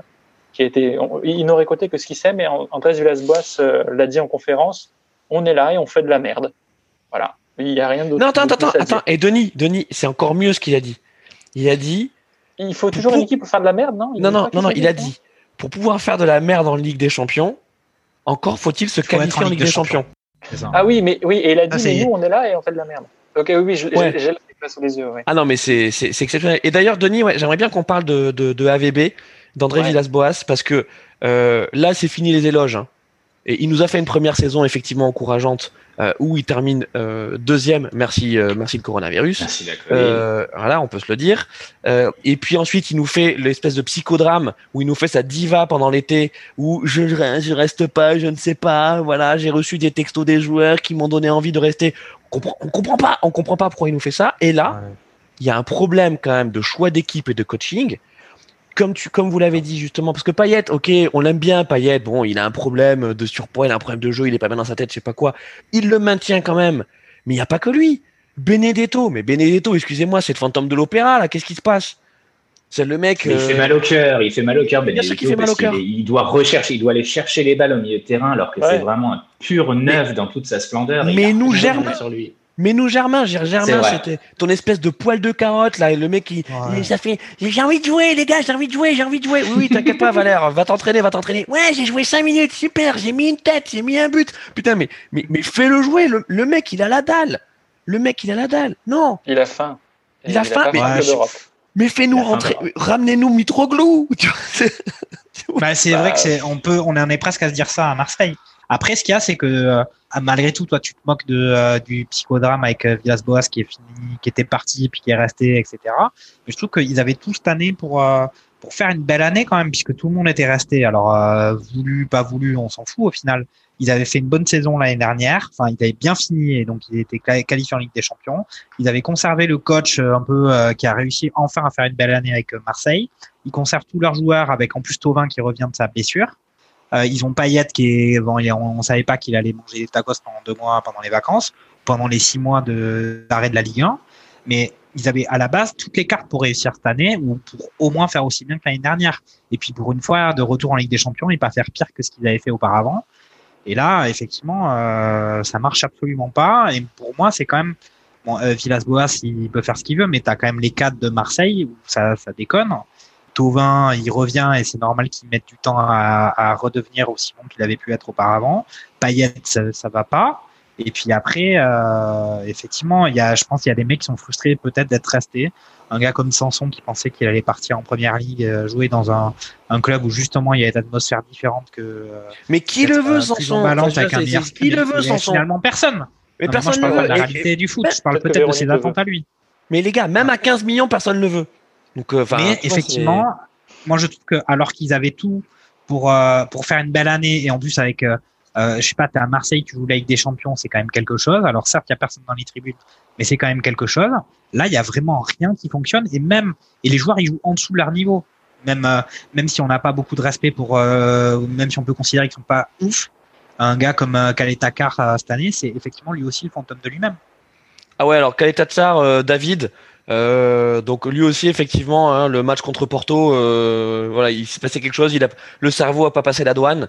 qui a été, il n'aurait récolté que ce qu'il sait, mais Andrés Villas-Boas euh, l'a dit en conférence, on est là et on fait de la merde. Voilà. Il n'y a rien d'autre. Non, attends, attends, attends. Et Denis, Denis, c'est encore mieux ce qu'il a dit. Il a dit. Il faut toujours une équipe pour faire de la merde, non? Non, non, non, non, il a dit. Pour pouvoir faire de la merde en Ligue des Champions, encore faut-il se qualifier en Ligue, des, Champions. Ah oui, mais oui, et il a dit, ah, mais nous, on est là et on fait de la merde. Ok, oui, oui, j'ai la sous les yeux. Ah non, mais c'est exceptionnel. Et d'ailleurs, Denis, ouais, j'aimerais bien qu'on parle de, de, de AVB, d'André Villas-Boas, parce que euh, là, c'est fini les éloges. Hein. Et il nous a fait une première saison effectivement encourageante euh, où il termine euh, deuxième. Merci, euh, merci le coronavirus. Merci d'accord. Euh, voilà, on peut se le dire. Euh, et puis ensuite, il nous fait l'espèce de psychodrame où il nous fait sa diva pendant l'été, où je, je reste pas, je ne sais pas. Voilà, j'ai reçu des textos des joueurs qui m'ont donné envie de rester. On comprend, on comprend pas, on comprend pas pourquoi il nous fait ça. Et là, il y a un problème quand même de choix d'équipe et de coaching. Comme tu, comme vous l'avez dit justement, parce que Payet, ok, on l'aime bien, Payet. Bon, il a un problème de surpoids, il a un problème de jeu, il est pas bien dans sa tête, je sais pas quoi. Il le maintient quand même. Mais il n'y a pas que lui. Benedetto, mais Benedetto, excusez-moi, c'est le fantôme de l'opéra, là, qu'est-ce qui se passe? C'est le mec. Il euh, fait mal au cœur, il fait mal au cœur. Benedetto, qu'il fait mal parce au cœur. qu'il est- Il doit rechercher, il doit aller chercher les balles au milieu de terrain, alors que Ouais. c'est vraiment un pur neuf dans toute sa splendeur. Mais Il nous, Germain, sur lui. Mais nous, Germain, Germain, c'était ton espèce de poil de carotte, là, et le mec qui, Ouais. ça fait, j'ai envie de jouer, les gars, j'ai envie de jouer, j'ai envie de jouer. Oui, oui, t'inquiète pas, Valère, va t'entraîner, va t'entraîner. Ouais, j'ai joué 5 minutes, super, j'ai mis une tête, j'ai mis un but. Putain, mais, mais, mais fais-le jouer, le, le mec, il a la dalle. Le mec, il a la dalle. Non, Il a faim. Il a faim, mais- Ouais, mais fais-nous rentrer, ramenez-nous Mitroglou. Tu vois, c'est- Bah, c'est Bah, vrai que c'est, on peut, on en est presque à se dire ça à Marseille. Après, ce qu'il y a, c'est que euh, malgré tout, toi, tu te moques de, euh, du psychodrame avec euh, Villas-Boas qui est fini, qui était parti, puis qui est resté, etc. Mais je trouve qu'ils avaient tout cette année pour pour faire une belle année quand même, puisque tout le monde était resté. Alors euh, voulu, pas voulu, on s'en fout au final. Ils avaient fait une bonne saison l'année dernière. Enfin, ils avaient bien fini et donc ils étaient quali- qualifiés en Ligue des Champions. Ils avaient conservé le coach un peu euh, qui a réussi enfin à faire une belle année avec Marseille. Ils conservent tous leurs joueurs avec en plus Tovin qui revient de sa blessure. Euh, ils ont Payet qui est bon, on, on savait pas qu'il allait manger des tacos pendant deux mois pendant les vacances, pendant les six mois de d'arrêt de la Ligue 1. Mais ils avaient à la base toutes les cartes pour réussir cette année ou pour au moins faire aussi bien que l'année dernière. Et puis pour une fois de retour en Ligue des Champions et pas faire pire que ce qu'ils avaient fait auparavant. Et là, effectivement, euh, ça marche absolument pas. Et pour moi, c'est quand même. Euh, Villas-Boas, il peut faire ce qu'il veut, mais t'as quand même les cadres de Marseille où ça, ça déconne. Tovin, il revient et c'est normal qu'il mette du temps à, à redevenir aussi bon qu'il avait pu être auparavant. Payet, ça, ça va pas. Et puis après, euh, effectivement, il y a, je pense qu'il y a des mecs qui sont frustrés peut-être d'être restés. Un gars comme Sanson qui pensait qu'il allait partir en première ligue, euh, jouer dans un, un club où justement il y a une atmosphère différente que. euh, Mais qui le veut, Sanson Enfin, Qui le veut, Sanson Finalement, personne. Mais Non, mais moi, personne je ne parle pas de veut. la Et- réalité du foot. Je parle peut-être de ses attentes à lui. Mais les gars, même à 15 millions, personne ne le veut. Donc, euh, mais effectivement, moi je trouve que alors qu'ils avaient tout pour euh, pour faire une belle année et en plus avec euh, euh, je sais pas, t'es à Marseille, tu joues la Ligue des Champions, c'est quand même quelque chose. Alors certes, il y a personne dans les tribunes, mais c'est quand même quelque chose. Là, il y a vraiment rien qui fonctionne et même et les joueurs ils jouent en dessous de leur niveau. Même euh, même si on n'a pas beaucoup de respect pour, euh, même si on peut considérer qu'ils sont pas ouf, un gars comme euh, Khaled Takar euh, cette année, c'est effectivement lui aussi le fantôme de lui-même. Ah ouais, alors Kaletatsar, euh, David, euh, donc lui aussi effectivement, hein, le match contre Porto, euh, voilà, il s'est passé quelque chose, il a, le cerveau a pas passé la douane.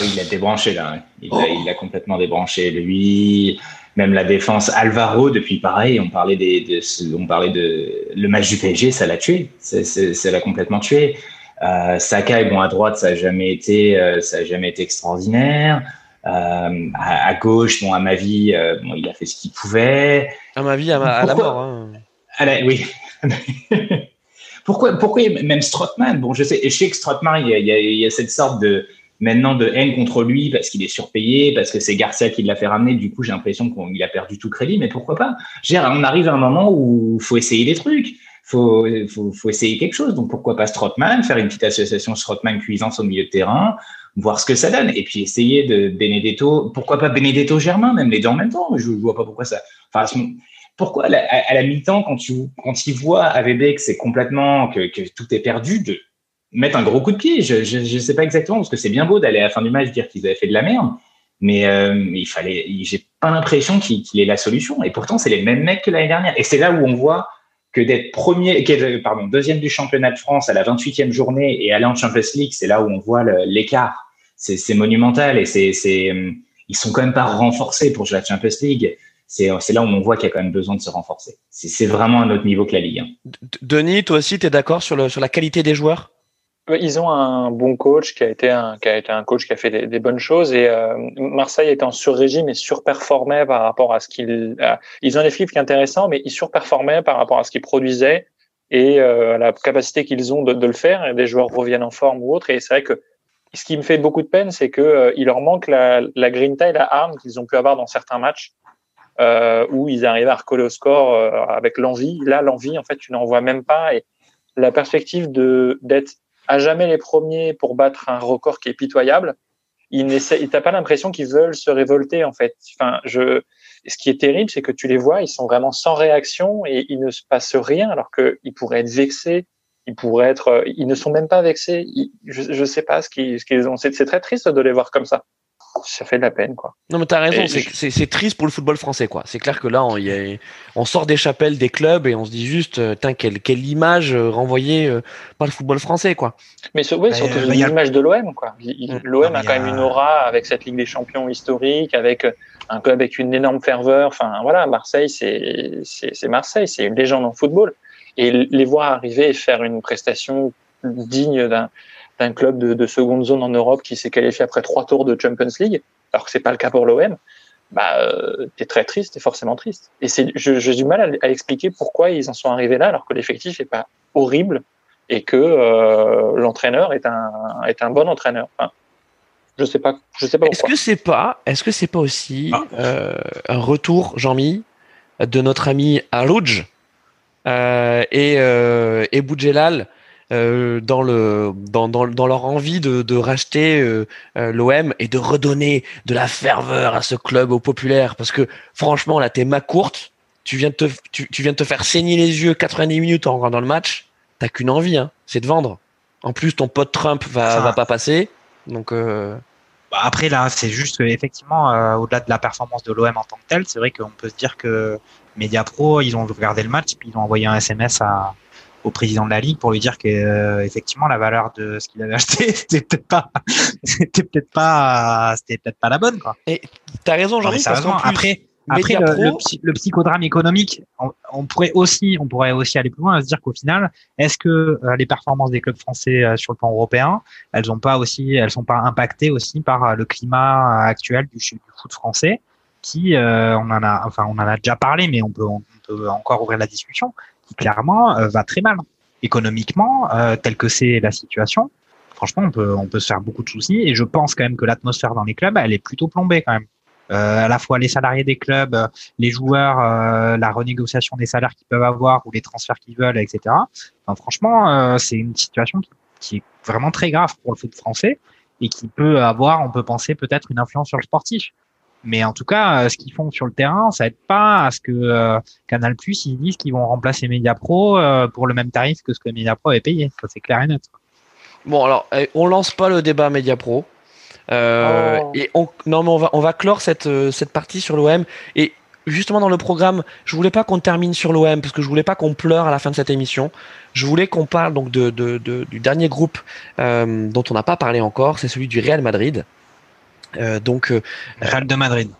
Oui, il a débranché là. hein. Il l'a il l'a complètement débranché. Lui, même la défense. Alvaro, depuis pareil, on parlait des, de, on parlait de le match du PSG, ça l'a tué. Ça l'a complètement tué. Euh, Sakai, bon à droite, ça a jamais été, euh, ça a jamais été extraordinaire. Euh, à, à gauche, bon à ma vie, euh, bon, il a fait ce qu'il pouvait. À ma vie, à, ma- à la mort. hein. Là, oui. pourquoi, pourquoi même Strootman? Bon, je sais, je sais que Strootman, il y, a, cette sorte de maintenant de haine contre lui parce qu'il est surpayé, parce que c'est Garcia qui l'a fait ramener. Du coup, j'ai l'impression qu'il a perdu tout crédit. Mais pourquoi pas? On arrive à un moment où il faut essayer des trucs. Faut, faut, essayer quelque chose. Donc pourquoi pas Strootman, faire une petite association Strootman cuisance au milieu de terrain, voir ce que ça donne, et puis essayer de Benedetto. Pourquoi pas Benedetto Germain, même les deux en même temps? Je, je vois pas pourquoi ça. Enfin, pourquoi à la, mi-temps, quand, tu, quand il voit AVB que c'est complètement, que, que tout est perdu, de mettre un gros coup de pied Je ne sais pas exactement, parce que c'est bien beau d'aller à la fin du match dire qu'ils avaient fait de la merde, mais euh, il fallait, j'ai pas l'impression qu'il qu'il ait la solution. Et pourtant, c'est les mêmes mecs que l'année dernière. Et c'est là où on voit que d'être premier, pardon, deuxième du championnat de France à la 28e journée et aller en Champions League, c'est là où on voit l'écart. C'est monumental et c'est, c'est, euh, ils sont quand même pas renforcés pour jouer la Champions League c'est c'est là où on voit qu'il y a quand même besoin de se renforcer. C'est vraiment un autre niveau que la Ligue 1. D- Denis, toi aussi, tu es d'accord sur, le, sur la qualité des joueurs? Ouais, Ils ont un bon coach qui a été un, qui a été un coach qui a fait des, des bonnes choses et euh, Marseille était en sur-régime et surperformait par rapport à ce qu'ils. à- Ils ont un effectif qui est intéressant, mais ils surperformaient par rapport à ce qu'ils produisaient et euh, la capacité qu'ils ont de, de le faire. Et des joueurs reviennent en forme ou autre. Et c'est vrai que ce qui me fait beaucoup de peine, c'est que euh, il leur manque la, la grinta et la arme qu'ils ont pu avoir dans certains matchs euh, où ils arrivaient à recoller au score euh, avec l'envie. Là, l'envie, en fait, tu n'en vois même pas. Et la perspective de d'être à jamais les premiers pour battre un record qui est pitoyable, ils n'as pas l'impression qu'ils veulent se révolter en fait. Enfin, je, ce qui est terrible, c'est que tu les vois, ils sont vraiment sans réaction et il ne se passe rien alors qu'ils pourraient être vexés, ils pourraient être, euh, ils ne sont même pas vexés. je ne sais pas ce qu'ils, ce qu'ils ont. C'est, très triste de les voir comme ça. Ça fait de la peine, quoi. Non, mais t'as raison. C'est, triste pour le football français, quoi. C'est clair que là, on, y a, on sort des chapelles des clubs et on se dit juste, euh, quelle, quelle image euh, renvoyée par le football français, quoi. Mais oui, surtout l'image de l'OM, quoi. Mm. L'OM a quand même une aura avec cette Ligue des Champions historique, avec un club avec une énorme ferveur. Enfin, voilà, Marseille, c'est Marseille, c'est une légende en football et les voir arriver et faire une prestation digne d'un d'un club de, de, seconde zone en Europe qui s'est qualifié après trois tours de Champions League, alors que c'est pas le cas pour l'OM, bah, euh, t'es très triste, t'es forcément triste. Et c'est, j'ai du mal à, expliquer pourquoi ils en sont arrivés là, alors que l'effectif est pas horrible et que euh, l'entraîneur est un est un bon entraîneur. Enfin, je sais pas, je sais pas. Est-ce que c'est pas, est-ce que c'est pas aussi ah. euh, un retour, Jean-Mi, de notre ami Alouj euh, et, euh, et Boudjelal euh, dans, le, dans, dans, dans, leur envie de, de racheter euh, euh l'OM et de redonner de la ferveur à ce club au populaire. Parce que franchement, là, t'es ma courte. Tu viens, de te, tu, tu, viens de te faire saigner les yeux 90 minutes en regardant le match. T'as qu'une envie, hein, c'est de vendre. En plus, ton pote Trump va, va pas passer. Donc. Euh... Bah après là, c'est juste effectivement, euh, au-delà de la performance de l'OM en tant que telle, c'est vrai qu'on peut se dire que Mediapro, ils ont regardé le match, puis ils ont envoyé un SMS à, au président de la ligue pour lui dire que euh, effectivement la valeur de ce qu'il avait acheté c'était peut-être pas c'était peut-être pas c'était peut-être pas la bonne quoi. Et t'as raison Jean-Luc parce qu'en plus, après après le, le, psychodrame économique, on, pourrait aussi on pourrait aussi aller plus loin et se dire qu'au final, est-ce que euh, les performances des clubs français euh, sur le plan européen, elles ont pas aussi elles sont pas impactées aussi par le climat actuel du, du foot français qui, euh, on en a, enfin, on en a déjà parlé, mais on peut, on peut encore ouvrir la discussion, qui clairement euh, va très mal économiquement, euh, telle que c'est la situation. Franchement, on peut, on peut se faire beaucoup de soucis, et je pense quand même que l'atmosphère dans les clubs, elle est plutôt plombée quand même. Euh, à la fois les salariés des clubs, les joueurs, euh, la renégociation des salaires qu'ils peuvent avoir ou les transferts qu'ils veulent, etc. Enfin, franchement, euh, c'est une situation qui, qui, est vraiment très grave pour le foot français et qui peut avoir, on peut penser, peut-être une influence sur le sportif. Mais en tout cas, euh, ce qu'ils font sur le terrain, ça aide pas à ce que euh, Canal Plus ils disent qu'ils vont remplacer Mediapro Pro euh, pour le même tarif que ce que Mediapro avait payé. Ça c'est clair et net. Bon alors, eh, on lance pas le débat Mediapro. Euh, oh. Et on, non mais on va on va clore cette cette partie sur l'OM et justement dans le programme, je voulais pas qu'on termine sur l'OM parce que je voulais pas qu'on pleure à la fin de cette émission. Je voulais qu'on parle donc de, de, de, du dernier groupe euh, dont on n'a pas parlé encore, c'est celui du Real Madrid. Euh, donc, euh, Real de Madrid.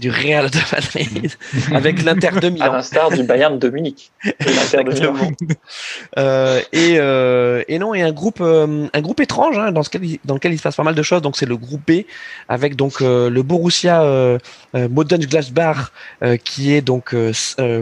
Du Real de Madrid avec l'Inter de Milan. À l'instar du Bayern de Munich. euh, et, euh, et non, et un groupe, euh, un groupe étrange hein, dans, ce dans lequel il se passe pas mal de choses. Donc c'est le groupe B avec donc euh, le Borussia euh, euh Mönchengladbach qui est donc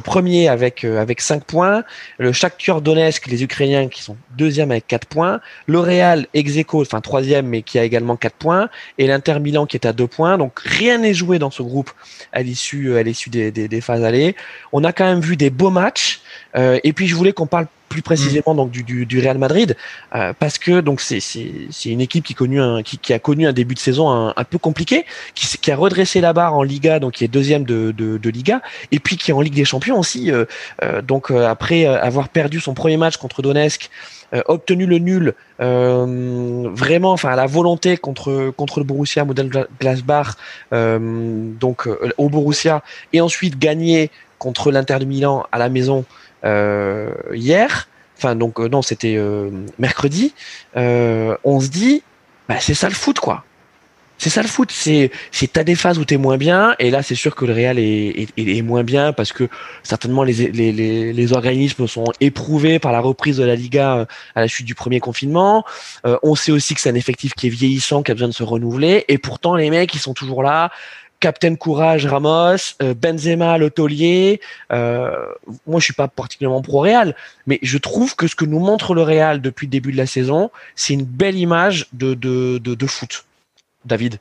premier avec avec 5 points, le Shakhtar Donetsk, les Ukrainiens qui sont deuxième avec 4 points, le Real Execo, enfin troisième mais qui a également 4 points, et l'Inter Milan qui est à 2 points. Donc rien n'est joué dans ce groupe à l'issue euh, à l'issue des, des, phases allées. On a quand même vu des beaux matchs. Euh, et puis je voulais qu'on parle plus précisément donc du, du, du Real Madrid euh, parce que donc c'est c'est une équipe qui, connu un, qui, qui, a connu un début de saison un, un peu compliqué, qui, qui, a redressé la barre en Liga, donc qui est deuxième de, de, de Liga, et puis qui est en Ligue des Champions aussi. Euh, donc après avoir perdu son premier match contre Donetsk. Euh, obtenu le nul euh, vraiment, enfin la volonté contre le Borussia Mönchengladbach, euh, donc au Borussia, et ensuite gagné contre l'Inter de Milan à la maison hier. Enfin donc non, c'était mercredi. on se dit, bah, c'est ça le foot quoi. C'est ça le foot, c'est t'as des phases où t'es moins bien et là c'est sûr que le Real est, moins bien parce que certainement les, organismes sont éprouvés par la reprise de la Liga euh, à la suite du premier confinement. Euh, on sait aussi que c'est un effectif qui est vieillissant, qui a besoin de se renouveler et pourtant les mecs ils sont toujours là Captain Courage Ramos, euh, Benzema le taulier. Euh, moi, je suis pas particulièrement pro Real, mais je trouve que ce que nous montre le Real depuis le début de la saison, c'est une belle image de foot. David.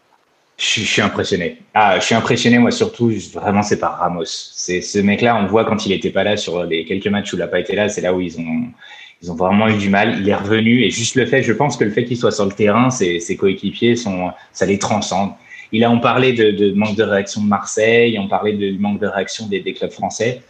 Je, je, suis impressionné. Ah, je suis impressionné, moi surtout, vraiment, c'est par Ramos. C'est ce mec-là, on voit quand il était pas là sur les quelques matchs où il n'a pas été là, c'est là où ils ont, ils ont vraiment eu du mal. Il est revenu et juste le fait, je pense que le fait qu'il soit sur le terrain, ses, ses coéquipiers sont, ça les transcende. Il a, on parlait de, de, manque de réaction de Marseille, on parlait de manque de réaction des, clubs français.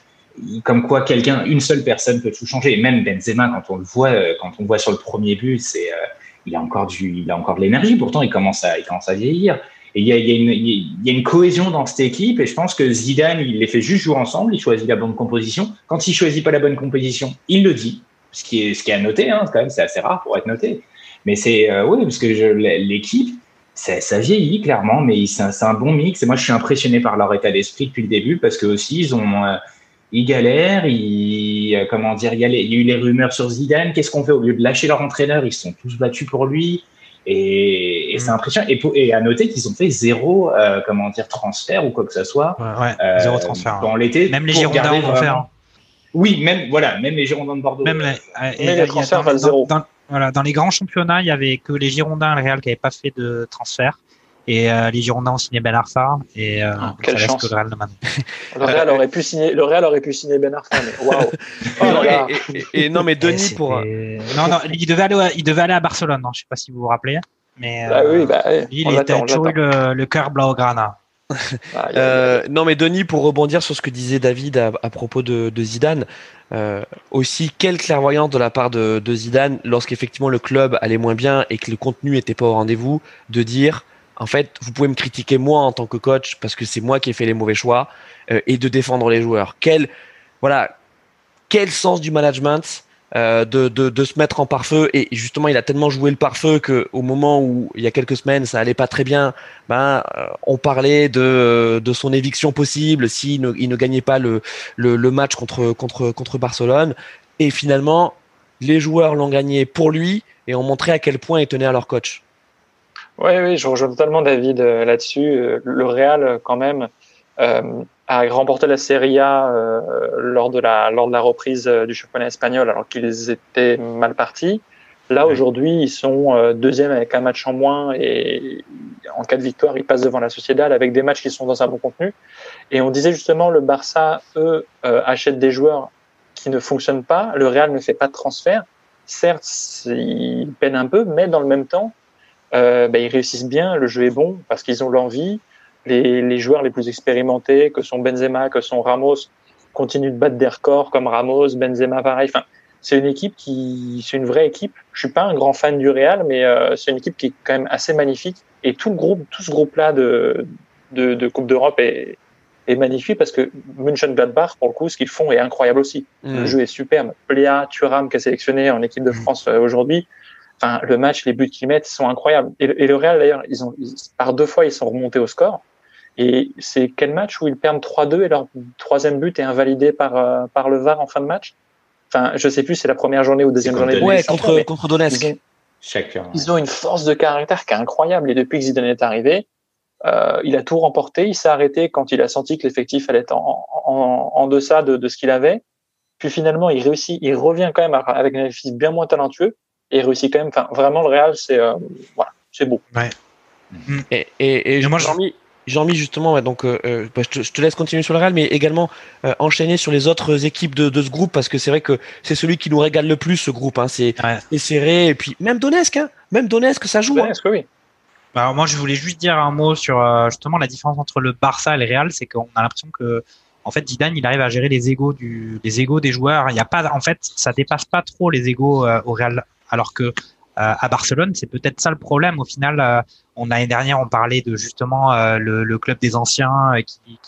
Comme quoi, quelqu'un, une seule personne peut tout changer. Et même Benzema, quand on le voit, quand on voit sur le premier but, c'est, euh, il a encore du, il a encore de l'énergie. Pourtant, il commence à, il commence à vieillir. Et il y, a, il, y a une, il y a une cohésion dans cette équipe et je pense que Zidane, il les fait juste jouer ensemble, il choisit la bonne composition. Quand il choisit pas la bonne composition, il le dit, ce qui est, ce qui est à noter, hein, quand même, c'est assez rare pour être noté. Mais c'est, euh, oui, parce que l'équipe, ça, ça vieillit clairement, mais c'est un, un, bon mix. Et moi, je suis impressionné par leur état d'esprit depuis le début parce que aussi, ils ont, euh, ils galèrent, ils, euh, comment dire, il y, a les, il y a eu les rumeurs sur Zidane. Qu'est-ce qu'on fait au lieu de lâcher leur entraîneur? Ils se sont tous battus pour lui. Et, et c'est impressionnant. Et, pour, et, à noter qu'ils ont fait zéro, euh, comment dire, transfert ou quoi que ce soit. Ouais, ouais euh, zéro transfert. Dans l'été. Même les Girondins vont faire. Hein. Oui, même, voilà, même les Girondins de Bordeaux. Même les, euh, transferts valent zéro. Dans, voilà, dans les grands championnats, il y avait que les Girondins et le Real qui n'avaient pas fait de transfert. Et euh, les Girondins ont signé Ben Arfa et euh, oh, quelle ça chance. le Real le Real aurait pu signer le Real aurait pu signer Ben Arfa mais waouh. Oh, et, et, et, non mais Denis pour non non il devait aller il devait aller à Barcelone non je sais pas si vous vous rappelez mais bah, oui, bah, il était toujours eu le, le cœur blaugrana ah, euh, non mais Denis pour rebondir sur ce que disait David à, à propos de, de Zidane euh, aussi quelle clairvoyance de la part de, de Zidane lorsqu'effectivement le club allait moins bien et que le contenu était pas au rendez-vous de dire en fait, vous pouvez me critiquer moi en tant que coach parce que c'est moi qui ai fait les mauvais choix euh, et de défendre les joueurs. Quel, voilà, quel sens du management euh, de, de, se mettre en pare-feu? Et justement il a tellement joué le pare-feu que au moment où il y a quelques semaines ça allait pas très bien, ben euh, on parlait de, de son éviction possible s'il ne, il ne gagnait pas le, le, le match contre contre contre Barcelone et finalement les joueurs l'ont gagné pour lui et ont montré à quel point ils tenaient à leur coach. Oui, oui, je rejoins totalement David euh, là-dessus. Le Real, euh, quand même, euh, a remporté la Serie A euh, lors, de la, lors de la reprise du championnat espagnol, alors qu'ils étaient mal partis. Là, aujourd'hui, ils sont deuxième avec un match en moins et en cas de victoire, ils passent devant la Sociedad avec des matchs qui sont dans un bon contenu. Et on disait justement, le Barça, eux, euh, achètent des joueurs qui ne fonctionnent pas. Le Real ne fait pas de transfert. Certes, ils peinent un peu, mais dans le même temps, euh, ben, ils réussissent bien, le jeu est bon parce qu'ils ont l'envie. Les, les, joueurs les plus expérimentés, que sont Benzema, que sont Ramos, continuent de battre des records comme Ramos, Benzema, pareil. Enfin, c'est une équipe qui, c'est une vraie équipe. Je suis pas un grand fan du Real, mais euh, c'est une équipe qui est quand même assez magnifique. Et tout le groupe, tout ce groupe-là de, de, de Coupe d'Europe est, est magnifique parce que Mönchengladbach, pour le coup, ce qu'ils font est incroyable aussi. Mmh. Le jeu est superbe. Pléa, Thuram, qui est sélectionné en équipe de France mmh. aujourd'hui, Enfin, le match, les buts qu'ils mettent sont incroyables. Et, et le Real, d'ailleurs, ils ont, ils, par deux fois, ils sont remontés au score. Et c'est quel match où ils perdent 3-2 et leur troisième but est invalidé par, euh, par le VAR en fin de match? Enfin, je sais plus, c'est la première journée ou deuxième journée. Ouais, contre, contre Donetsk. Ils ont, Chacun. Ils ont une force de caractère qui est incroyable. Et depuis que Zidane est arrivé, euh, il a tout remporté. Il s'est arrêté quand il a senti que l'effectif allait être en, en, en deçà de, de ce qu'il avait. Puis finalement, il réussit, il revient quand même avec un effectif bien moins talentueux et réussit quand même. Enfin, vraiment, le Real, c'est euh, voilà, c'est beau. Ouais. Et, et, et moi, Jean-Mi, Jean-Mi justement, ouais, donc euh, bah, je, te, je, te, laisse continuer sur le Real, mais également euh, enchaîner sur les autres équipes de, de ce groupe parce que c'est vrai que c'est celui qui nous régale le plus ce groupe. Hein, c'est ouais. serré et puis même Donetsk, hein, même Donetsk, ça joue. Donetsk, hein. oui. Bah, alors moi, je voulais juste dire un mot sur euh, justement la différence entre le Barça et le Real, c'est qu'on a l'impression que en fait, Zidane, il arrive à gérer les égos du, les égos des joueurs. Il y a pas, en fait, ça dépasse pas trop les égos euh, au Real, alors que euh, à Barcelone, c'est peut-être ça le problème. Au final, euh, on l'année dernière, on parlait de justement euh, le, club des anciens qui,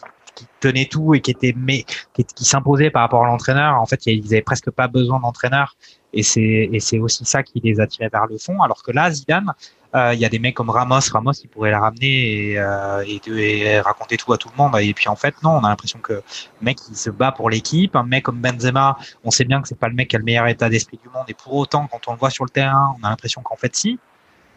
tenait tout et qui était mais qui s'imposait par rapport à l'entraîneur. En fait, ils avaient presque pas besoin d'entraîneur et c'est et c'est aussi ça qui les attirait vers le fond. Alors que là, Zidane, il y a des mecs comme Ramos, Ramos, il pourrait la ramener et, euh, et, et, raconter tout à tout le monde. Et puis en fait, non, on a l'impression que le mec il se bat pour l'équipe. Un mec comme Benzema, on sait bien que c'est pas le mec qui a le meilleur état d'esprit du monde. Et pour autant, quand on le voit sur le terrain, on a l'impression qu'en fait si.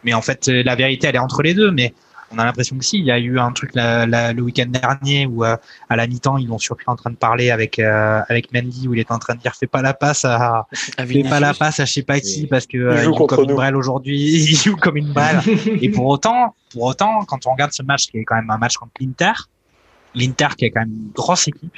Mais en fait, la vérité, elle est entre les deux. Mais on a l'impression que si. Il y a eu un truc le week-end dernier où à la mi-temps ils l'ont surpris en train de parler avec avec Mendy où il est en train de dire fais pas la passe à, fais pas la passe à je sais pas qui parce que il joue comme une brêle aujourd'hui. il joue comme une balle. Et pour autant, pour autant, quand on regarde ce match qui est quand même un match contre l'Inter, l'Inter qui est quand même une grosse équipe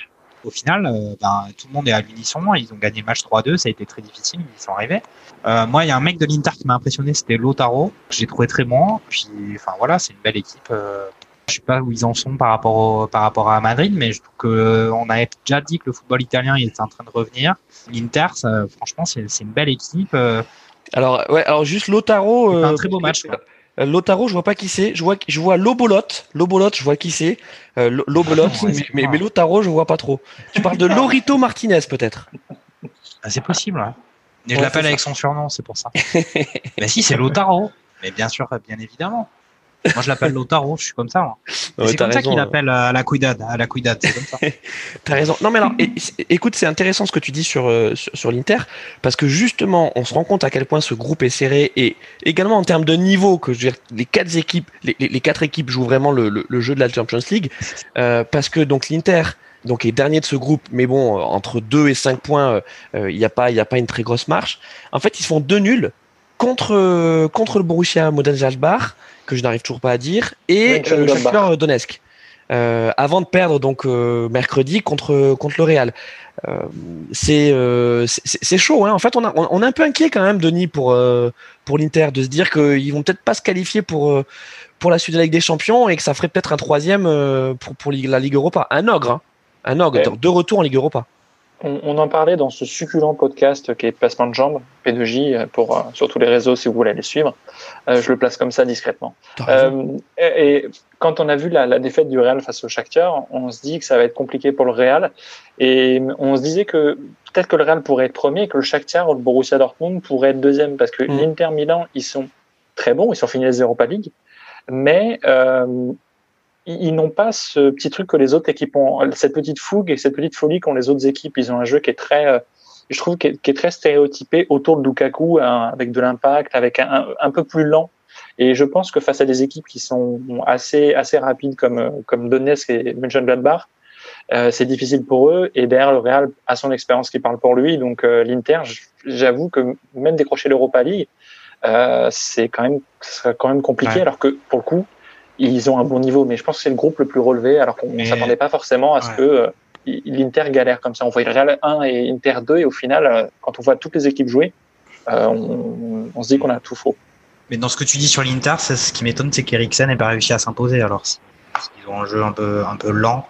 au final, euh, ben, tout le monde est à l'unisson. Ils ont gagné le match 3-2. Ça a été très difficile. Ils sont arrivés. Euh, moi, il y a un mec de l'Inter qui m'a impressionné. C'était Lotaro. J'ai trouvé très bon. Puis, enfin voilà, c'est une belle équipe. Euh, je sais pas où ils en sont par rapport par rapport à Madrid, mais je trouve que on a déjà dit que le football italien il était en train de revenir. L'Inter, franchement, c'est une belle équipe. Alors ouais, alors juste Lotaro. un très beau match. Lotaro, je vois pas qui c'est. Je vois, je vois Lobolot. Lobolot, je vois qui c'est. Euh, Lobolot, mais, mais, Lotaro, je vois pas trop. Tu parles de Lorito Martinez, peut-être. Ah, c'est possible, ouais. Mais je l'appelle avec son surnom, c'est pour ça. mais si, c'est Lotaro. Mais bien sûr, bien évidemment. Moi, je l'appelle Lotaro, je suis comme ça. c'est comme ça qu'il appelle à la Cuidad, à la Cuidad, c'est comme ça. T'as raison. Non, mais alors, écoute, c'est intéressant ce que tu dis sur, euh, sur, l'Inter, parce que justement, on se rend compte à quel point ce groupe est serré, et également en termes de niveau, que je veux dire, les quatre équipes, les, les, quatre équipes jouent vraiment le, le, jeu de la Champions League, euh, parce que donc l'Inter, donc est dernier de ce groupe, mais bon, entre 2 et 5 points, euh, il n'y a pas, a pas une très grosse marche. En fait, ils se font deux nuls contre contre le Borussia Mönchengladbach que je n'arrive toujours pas à dire, et le Shakhtar Donetsk. Euh, avant de perdre donc euh, mercredi contre contre le Real. Euh, c'est c'est chaud. Hein. En fait, on, a, on, est un peu inquiet quand même, Denis, pour pour l'Inter, de se dire qu'ils vont peut-être pas se qualifier pour pour la suite de la Ligue des Champions et que ça ferait peut-être un troisième pour pour la Ligue Europa. Un ogre, hein. un ogre, de retour en Ligue Europa. On, en parlait dans ce succulent podcast qui est Passement de Jambes, P2J, pour, euh, sur tous les réseaux si vous voulez les suivre. Euh, je le place comme ça discrètement. Euh, et, quand on a vu la, défaite du Real face au Shakhtar, on se dit que ça va être compliqué pour le Real. Et on se disait que peut-être que le Real pourrait être premier et que le Shakhtar ou le Borussia Dortmund pourrait être deuxième parce que mm. l'Inter Milan, ils sont très bons, ils sont finis les Europa League. Mais ils n'ont pas ce petit truc que les autres équipes ont, cette petite fougue et cette petite folie qu'ont les autres équipes. Ils ont un jeu qui est très, euh, je trouve, qui est, très stéréotypé autour de Lukaku, hein, avec de l'impact, avec un, un, peu plus lent. Et je pense que face à des équipes qui sont assez, assez rapides comme, comme Donetsk et Mönchengladbach, euh, c'est difficile pour eux. Et derrière, le Real a son expérience qui parle pour lui. Donc euh, l'Inter, j'avoue que même décrocher l'Europa League, euh, c'est quand même, ce sera quand même compliqué. Alors que pour le coup, ils ont un bon niveau, mais je pense que c'est le groupe le plus relevé, alors qu'on ne s'attendait pas forcément à ce que euh, l'Inter galère comme ça. On voyait Real 1 et Inter 2, et au final, euh, quand on voit toutes les équipes jouer, euh, on, se dit qu'on a tout faux. Mais dans ce que tu dis sur l'Inter, ce qui m'étonne, c'est qu'Eriksen n'ait pas réussi à s'imposer. Alors, ils ont un jeu un peu, un peu lent.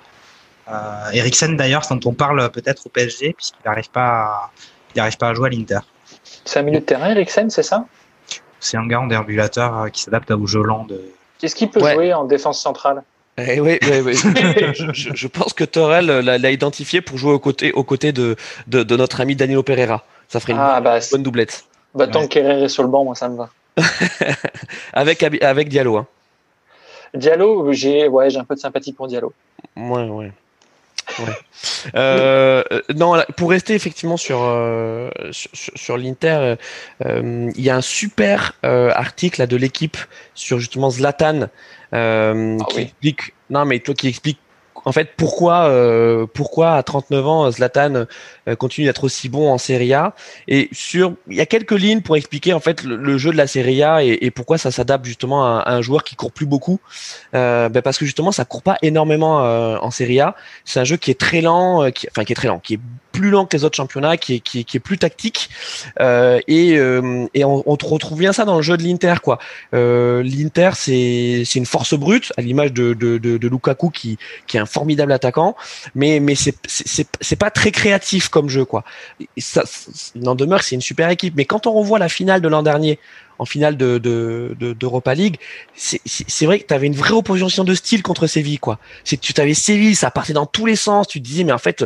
Euh, Eriksen, d'ailleurs, dont on parle peut-être au PSG, puisqu'il n'arrive pas, à, pas à jouer à l'Inter. C'est un milieu de terrain, Eriksen, c'est ça? C'est un gars en déambulateur qui s'adapte au jeu lent de, Qu'est-ce qu'il peut jouer en défense centrale? Eh oui, oui, oui. je, pense que Torel l'a identifié pour jouer aux côtés, aux côtés de, de, notre ami Danilo Pereira. Ça ferait une ah, bah, bonne, doublette. Bah, tant que est sur le banc, moi, ça me va. avec, avec Diallo. Hein. Diallo, j'ai ouais, un peu de sympathie pour Diallo. Ouais, ouais. Euh, non, pour rester effectivement sur euh, sur, l'Inter, euh, il y a un super article là, de l'équipe sur justement Zlatan ah qui explique. Non, mais toi qui explique en fait, pourquoi, euh, pourquoi à 39 ans Zlatan euh, continue d'être aussi bon en Serie A? Et sur, il y a quelques lignes pour expliquer en fait le, jeu de la Serie A et, pourquoi ça s'adapte justement à, un joueur qui court plus beaucoup. Euh, ben parce que justement, ça court pas énormément en Serie A. C'est un jeu qui est très lent, qui, enfin qui est très lent, qui est plus lent que les autres championnats, qui est, qui, est plus tactique. Euh, et, euh, et on, retrouve bien ça dans le jeu de l'Inter. quoi. Euh, L'Inter, c'est une force brute, à l'image de, de, de, Lukaku, qui, qui est un formidable attaquant, mais, mais c'est pas très créatif comme jeu. quoi. ça, il en demeure, c'est une super équipe. Mais quand on revoit la finale de l'an dernier, en finale de d'Europa de, League, c'est vrai que tu avais une vraie opposition de style contre Séville quoi. Tu t'avais Séville, ça partait dans tous les sens, tu te disais mais en fait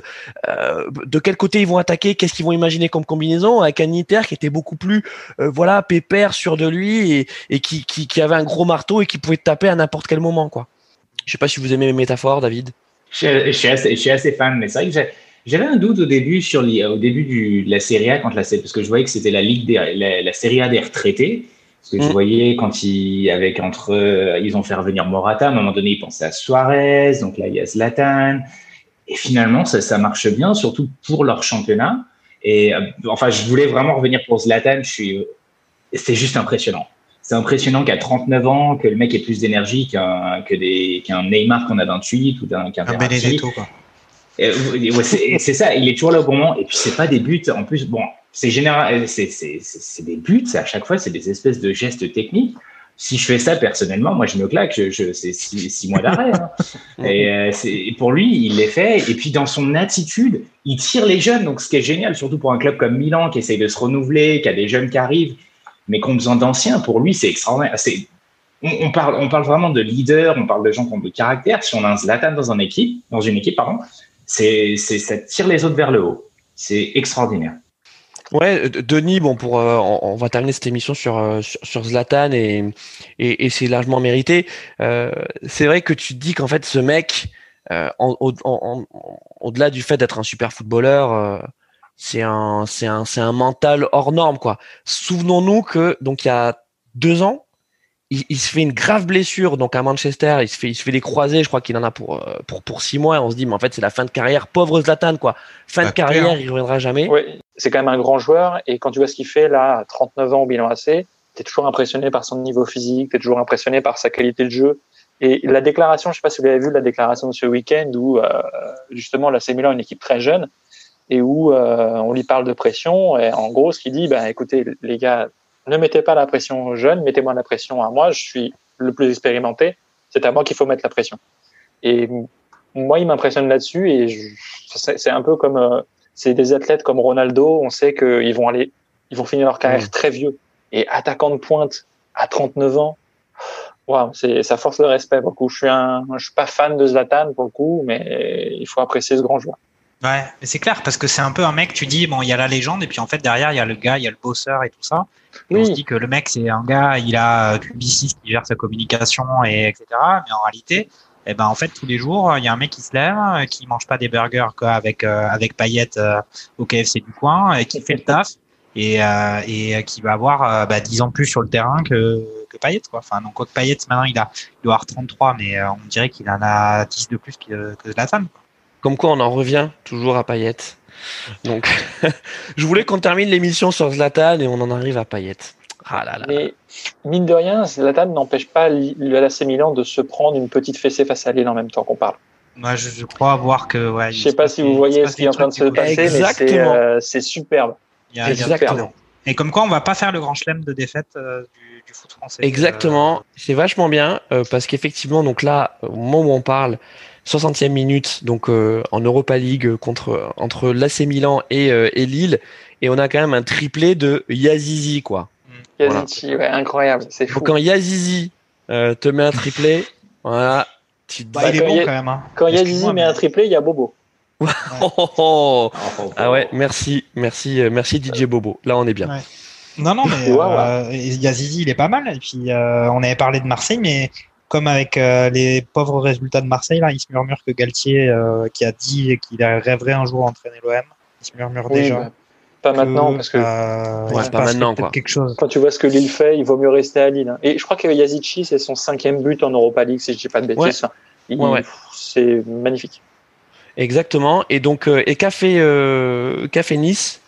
euh, de quel côté ils vont attaquer, qu'est-ce qu'ils vont imaginer comme combinaison avec un Inter qui était beaucoup plus euh, voilà pépère sûr de lui et, qui, avait un gros marteau et qui pouvait te taper à n'importe quel moment quoi. Je sais pas si vous aimez mes métaphores David. Je, suis, assez, je suis assez fan mais c'est vrai que j'avais un doute au début sur au début du, de la Serie A contre la parce que je voyais que c'était la ligue des, la, Serie A des retraités. Parce que je Mm. voyais quand ils, avec entre, eux, ils ont fait revenir Morata, à un moment donné, ils pensaient à Suarez, donc là, il y a Zlatan. Et finalement, ça, ça marche bien, surtout pour leur championnat. Et euh, enfin, je voulais vraiment revenir pour Zlatan. Je suis, c'est juste impressionnant. C'est impressionnant qu'à 39 ans, que le mec ait plus d'énergie qu'un que des qu'un Neymar qu'on a 28 ou d'un qu'un. Benedetto, quoi. Euh, ouais, c'est ça, il est toujours là au bon moment. Et puis, c'est pas des buts. En plus, bon, c'est général, c'est c'est- des buts. À chaque fois, c'est des espèces de gestes techniques. Si je fais ça personnellement, moi, je me claque. Je, je, c'est six, six mois d'arrêt. hein. Et euh, et pour lui, il les fait. Et puis, dans son attitude, il tire les jeunes. Donc, ce qui est génial, surtout pour un club comme Milan qui essaye de se renouveler, qui a des jeunes qui arrivent, mais qui ont besoin d'anciens. Pour lui, c'est extraordinaire. C'est on, parle, on parle vraiment de leaders, on parle de gens qui ont de caractère. Si on a un Zlatan dans, une équipe, dans une équipe, pardon, c'est, ça tire les autres vers le haut. C'est extraordinaire. Ouais, D- Denis, bon, pour, euh, on, va terminer cette émission sur, euh, sur, Zlatan et, et, c'est largement mérité. Euh, c'est vrai que tu dis qu'en fait, ce mec, euh, au-delà du fait d'être un super footballeur, euh, c'est un, c'est un, c'est un mental hors norme, quoi. Souvenons-nous que, donc, il y a deux ans, il, il se fait une grave blessure, donc à Manchester, il se fait, il se fait des croisés, je crois qu'il en a pour, euh, pour, pour six mois, et on se dit, mais en fait, c'est la fin de carrière. Pauvre Zlatan, quoi. Fin de Bah, carrière, clair. il reviendra jamais. Oui, c'est quand même un grand joueur. Et quand tu vois ce qu'il fait là, à 39 ans au bilan AC, t'es toujours impressionné par son niveau physique, t'es toujours impressionné par sa qualité de jeu. Et la déclaration, je sais pas si vous l'avez vu, la déclaration de ce week-end où euh, justement l'AC Milan est une équipe très jeune et où euh, on lui parle de pression. Et en gros, ce qu'il dit, ben écoutez les gars, ne mettez pas la pression aux jeunes, mettez-moi la pression à moi. Je suis le plus expérimenté. C'est à moi qu'il faut mettre la pression. Et moi, il m'impressionne là-dessus. Et c'est un peu comme euh, c'est des athlètes comme Ronaldo. On sait qu'ils vont aller, ils vont finir leur carrière très vieux. Et attaquant de pointe à 39 ans, waouh, c'est ça force le respect. Pour le coup, je suis un, je suis pas fan de Zlatan pour le coup, mais il faut apprécier ce grand joueur. Ouais, mais c'est clair parce que c'est un peu un mec, tu dis, bon, il y a la légende et puis en fait derrière il y a le gars, il y a le bosseur et tout ça. Et on se dit que le mec c'est un gars, il a euh, Publicis qui gère sa communication et etc. Mais en réalité, eh ben en fait tous les jours il y a un mec qui se lève, euh, qui mange pas des burgers quoi, avec euh, avec paillettes euh, au KFC du coin, et qui fait le taf et euh, et euh, qui va avoir euh, bah, 10 ans plus sur le terrain que que Payet quoi. Enfin donc quoi que Payet maintenant il a il doit avoir 33 mais euh, on dirait qu'il en a 10 de plus que que Zlatan. Comme quoi, on en revient toujours à Payet. Donc, je voulais qu'on termine l'émission sur Zlatan et on en arrive à Payet. Ah là là. Mais mine de rien, Zlatan n'empêche pas l'AC Milan de se prendre une petite fessée face à Lille en même temps qu'on parle. Moi, je, je crois voir que. Ouais, Je sais pas si vous voyez ce qui est en train de se passer, mais c'est Exactement. euh, c'est superbe. Il y a- il y a- Exactement. Et comme quoi, on va pas faire le grand chelem de défaite euh, du, du foot français. Exactement. C'est vachement bien euh, parce qu'effectivement, donc là, au moment où on parle, 60e minute, donc euh, en Europa League contre entre l'AC Milan et, euh, et Lille, et on a quand même un triplé de Yazizi, quoi. Yazici, ouais, incroyable, c'est fou. Donc quand Yazizi euh, te met un triplé, voilà, tu te Bah, il est quand bon il y a- quand même. Hein. Quand Yazizi met mais- un triplé, il y a Bobo. oh, oh, oh. ah ouais, merci, merci, merci DJ Bobo. Là, on est bien. Ouais. Non, non, mais euh, Yazizi, il est pas mal. Et puis, euh, on avait parlé de Marseille, mais comme avec euh, les pauvres résultats de Marseille, là, il se murmure que Galtier, euh, qui a dit qu'il rêverait un jour d'entraîner l'OM, il se murmure Oui, déjà. bah, pas maintenant, parce que euh, Ouais, pas maintenant, quoi. quelque chose. quand tu vois ce que Lille fait, il vaut mieux rester à Lille. hein. Et je crois que Yazici, c'est son cinquième but en Europa League, si je dis pas de bêtises. Ouais. Ouais, ouais. C'est magnifique. Exactement. Et donc, euh, et qu'a fait, euh, qu'a fait Nice?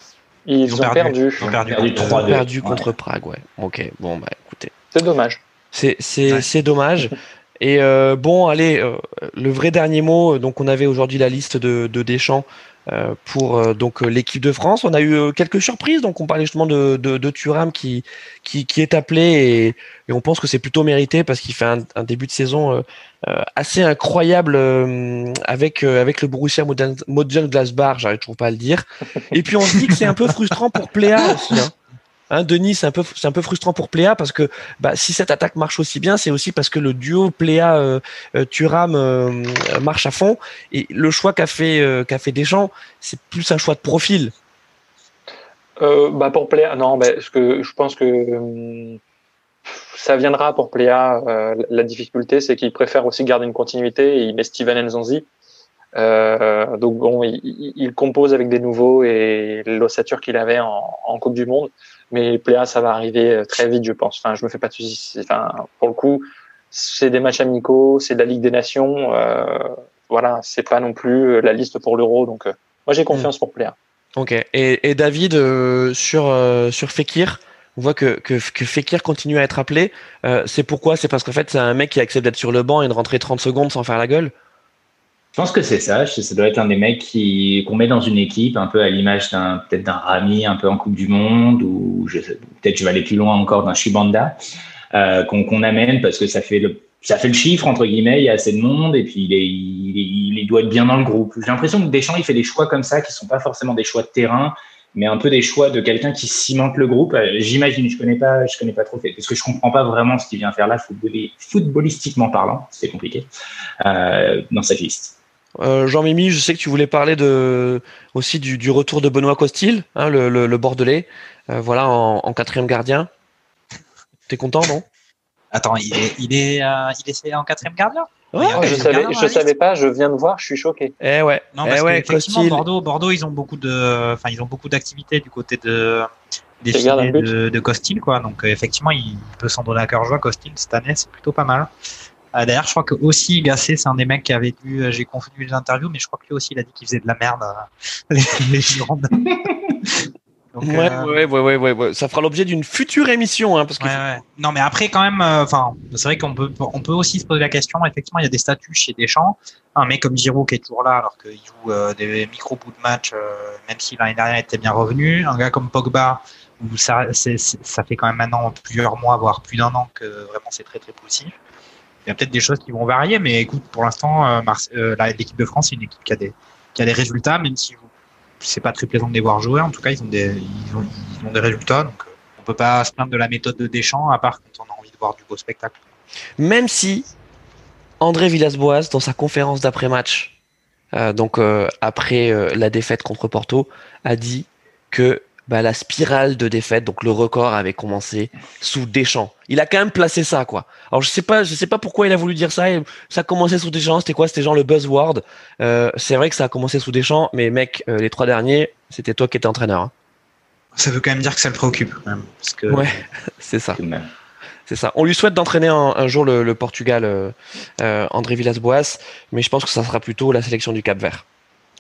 Ils, ont, perdu. Ils ont perdu. Perdu contre- Ils ont 3-2. perdu Ouais. contre Prague, ouais. Ok, bon, bah écoutez. C'est dommage. C'est c'est Ouais. c'est dommage. Et euh, bon, allez, euh, le vrai dernier mot. euh, Donc, on avait aujourd'hui la liste de, de Deschamps euh, pour euh, donc euh, l'équipe de France. On a eu quelques surprises. Donc, on parlait justement de, de, de Thuram qui, qui qui est appelé et, et on pense que c'est plutôt mérité parce qu'il fait un, un début de saison assez incroyable euh, avec euh, avec le Borussia Mönchengladbach. J'arrive toujours pas à le dire. Et puis, on se dit que c'est un peu frustrant pour Pléa aussi. Hein. Hein, Denis, c'est un peu, c'est un peu frustrant pour Pléa parce que bah, si cette attaque marche aussi bien, c'est aussi parce que le duo Pléa euh, euh, euh, marche à fond. Et le choix qu'a fait euh, qu'a fait Deschamps, c'est plus un choix de profil. Bah pour Pléa, non, parce que je pense que hum, ça viendra pour Pléa. la difficulté, c'est qu'il préfère aussi garder une continuité et il met Steven Nzonzi. Donc bon, il, compose avec des nouveaux et l'ossature qu'il avait en, Coupe du Monde. Mais Pléa, ça va arriver très vite, je pense. Enfin, je me fais pas de soucis. Enfin, pour le coup, c'est des matchs amicaux, c'est de la Ligue des Nations. Euh, voilà, c'est pas non plus la liste pour l'Euro. Donc, moi, j'ai confiance pour Pléa. Ok. Et, et David sur sur Fekir on voit que, que, que, Fekir continue à être appelé. Euh, c'est pourquoi? C'est parce qu'en fait, c'est un mec qui accepte d'être sur le banc et de rentrer 30 secondes sans faire la gueule? Je pense que c'est ça. Ça doit être un des mecs qu'on met dans une équipe, un peu à l'image d'un, peut-être d'un Rami, un peu en Coupe du Monde, ou peut-être je vais aller plus loin encore d'un Shibanda, euh, qu'on, amène parce que ça fait le ça fait le chiffre entre guillemets, il y a assez de monde et puis il, doit être bien dans le groupe. J'ai l'impression que Deschamps il fait des choix comme ça qui sont pas forcément des choix de terrain, mais un peu des choix de quelqu'un qui cimente le groupe. Euh, j'imagine, je connais pas, je connais pas trop parce que je comprends pas vraiment ce qu'il vient faire là, footballistiquement parlant, c'est compliqué, euh, dans cette liste. Euh, Jean-Mimi, je sais que tu voulais parler de, aussi du, du retour de Benoît Costil, hein, le, le, le, Bordelais, euh, voilà, en, en, quatrième gardien. T'es content, non? Attends, il est, il est, euh, il est en quatrième gardien? Ouais, je savais, je savais pas, je viens de voir, je suis choqué. Eh ouais. Non, parce eh ouais, effectivement, Bordeaux, Bordeaux, ils ont beaucoup de, enfin, ils ont beaucoup d'activités du côté de des filets de, de Costil, quoi. Donc effectivement, il peut s'en donner à cœur joie. Costil cette année, c'est plutôt pas mal. Euh, D'ailleurs, je crois que aussi Gassé, c'est un des mecs qui avait dû, j'ai confondu les interviews, mais je crois que lui aussi, il a dit qu'il faisait de la merde. les, les donc, ouais, euh... ouais, ouais, ouais, ouais, ça fera l'objet d'une future émission, hein, parce que. Ouais, ouais. Non, mais après, quand même, enfin, euh, c'est vrai qu'on peut, on peut aussi se poser la question. Effectivement, il y a des statuts chez Deschamps. Un mec comme Giroud qui est toujours là, alors qu'il joue euh, des micro bouts de match, euh, même si l'année dernière était bien revenu. Un gars comme Pogba, où ça, ça fait quand même maintenant plusieurs mois, voire plus d'un an que vraiment c'est très très positif. Il y a peut-être des choses qui vont varier, mais écoute, pour l'instant, l'équipe de France, c'est une équipe qui a des, qui a des résultats, même si c'est pas très plaisant de les voir jouer. En tout cas, ils ont des, ils ont, des résultats. Donc, on peut pas se plaindre de la méthode de Deschamps, à part quand on a envie de voir du beau spectacle. Même si André Villas-Boas, dans sa conférence d'après-match, euh, donc euh, après euh, la défaite contre Porto, a dit que bah, la spirale de défaite, donc le record avait commencé sous Deschamps. Il a quand même placé ça, quoi. Alors je sais pas, je sais pas pourquoi il a voulu dire ça. Ça a commencé sous Deschamps. C'était quoi? C'était genre le buzzword. Euh, c'est vrai que ça a commencé sous Deschamps, mais mec, euh, les trois derniers, c'était toi qui étais entraîneur. Hein. Ça veut quand même dire que ça le préoccupe. Même, parce que... Ouais, c'est ça. C'est ça. On lui souhaite d'entraîner un, un, jour le, le Portugal, euh, euh, André Villas-Boas, mais je pense que ça sera plutôt la sélection du Cap Vert.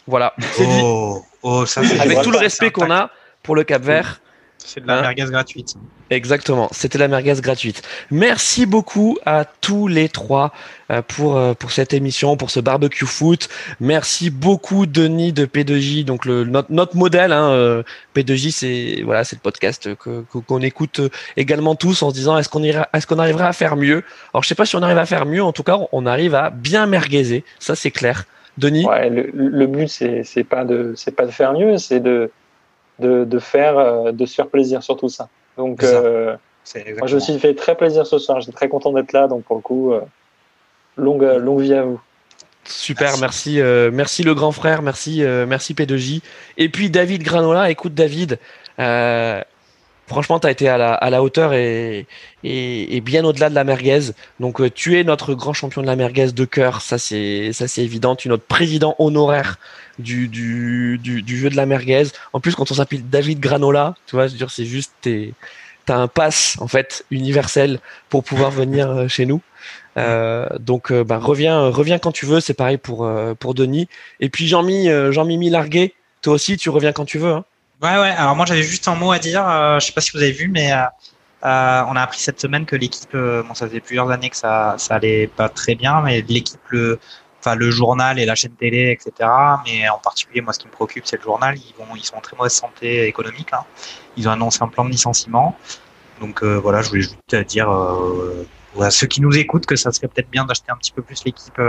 Voilà. Oh, oh, ça, Avec tout le respect qu'on a pour le Cap Vert. C'est de la merguez gratuite. Exactement, c'était la merguez gratuite. Merci beaucoup à tous les trois euh, pour euh, pour cette émission, pour ce barbecue foot. Merci beaucoup Denis de P2J, donc le notre, notre modèle. Hein, euh, P2J, c'est voilà, c'est le podcast que qu'on écoute également tous en se disant est-ce qu'on ira, est-ce qu'on arrivera à faire mieux? Alors je sais pas si on arrive à faire mieux, en tout cas on arrive à bien merguezer, ça c'est clair. Denis? Ouais, le, le but c'est c'est pas de c'est pas de faire mieux, c'est de de, de, faire, de se faire plaisir sur tout ça. Donc, euh, moi, je me suis fait très plaisir ce soir. J'étais très content d'être là. Donc, pour le coup, euh, longue, longue vie à vous. Super, merci, merci, euh, merci le grand frère, merci, merci P2J. Et puis David Granola, écoute David, franchement, tu as été à la, à la hauteur et, et, et bien au-delà de la merguez. Donc, euh, tu es notre grand champion de la merguez de cœur, ça c'est ça c'est évident. Tu es notre président honoraire du, du, du, du jeu de la merguez. En plus, quand on s'appelle David Granola, tu vois, je veux dire, c'est juste t'es t'as un pass en fait universel pour pouvoir venir euh, chez nous. Euh, donc, euh, bah, reviens, reviens quand tu veux. C'est pareil pour pour Denis. Et puis Jean-Mi, Jean-Mimi Larguet, toi aussi, tu reviens quand tu veux. Hein. Ouais, ouais. Alors moi, j'avais juste un mot à dire. Euh, je sais pas si vous avez vu, mais euh, euh, on a appris cette semaine que l'équipe, bon, ça faisait plusieurs années que ça, ça allait pas très bien, mais l'équipe, le, enfin le journal et la chaîne télé, etc. Mais en particulier, moi, ce qui me préoccupe, c'est le journal. Ils vont, ils sont en très mauvaise santé économique. Hein. Ils ont annoncé un plan de licenciement. Donc voilà, je voulais juste dire à ceux qui nous écoutent que ça serait peut-être bien d'acheter un petit peu plus l'équipe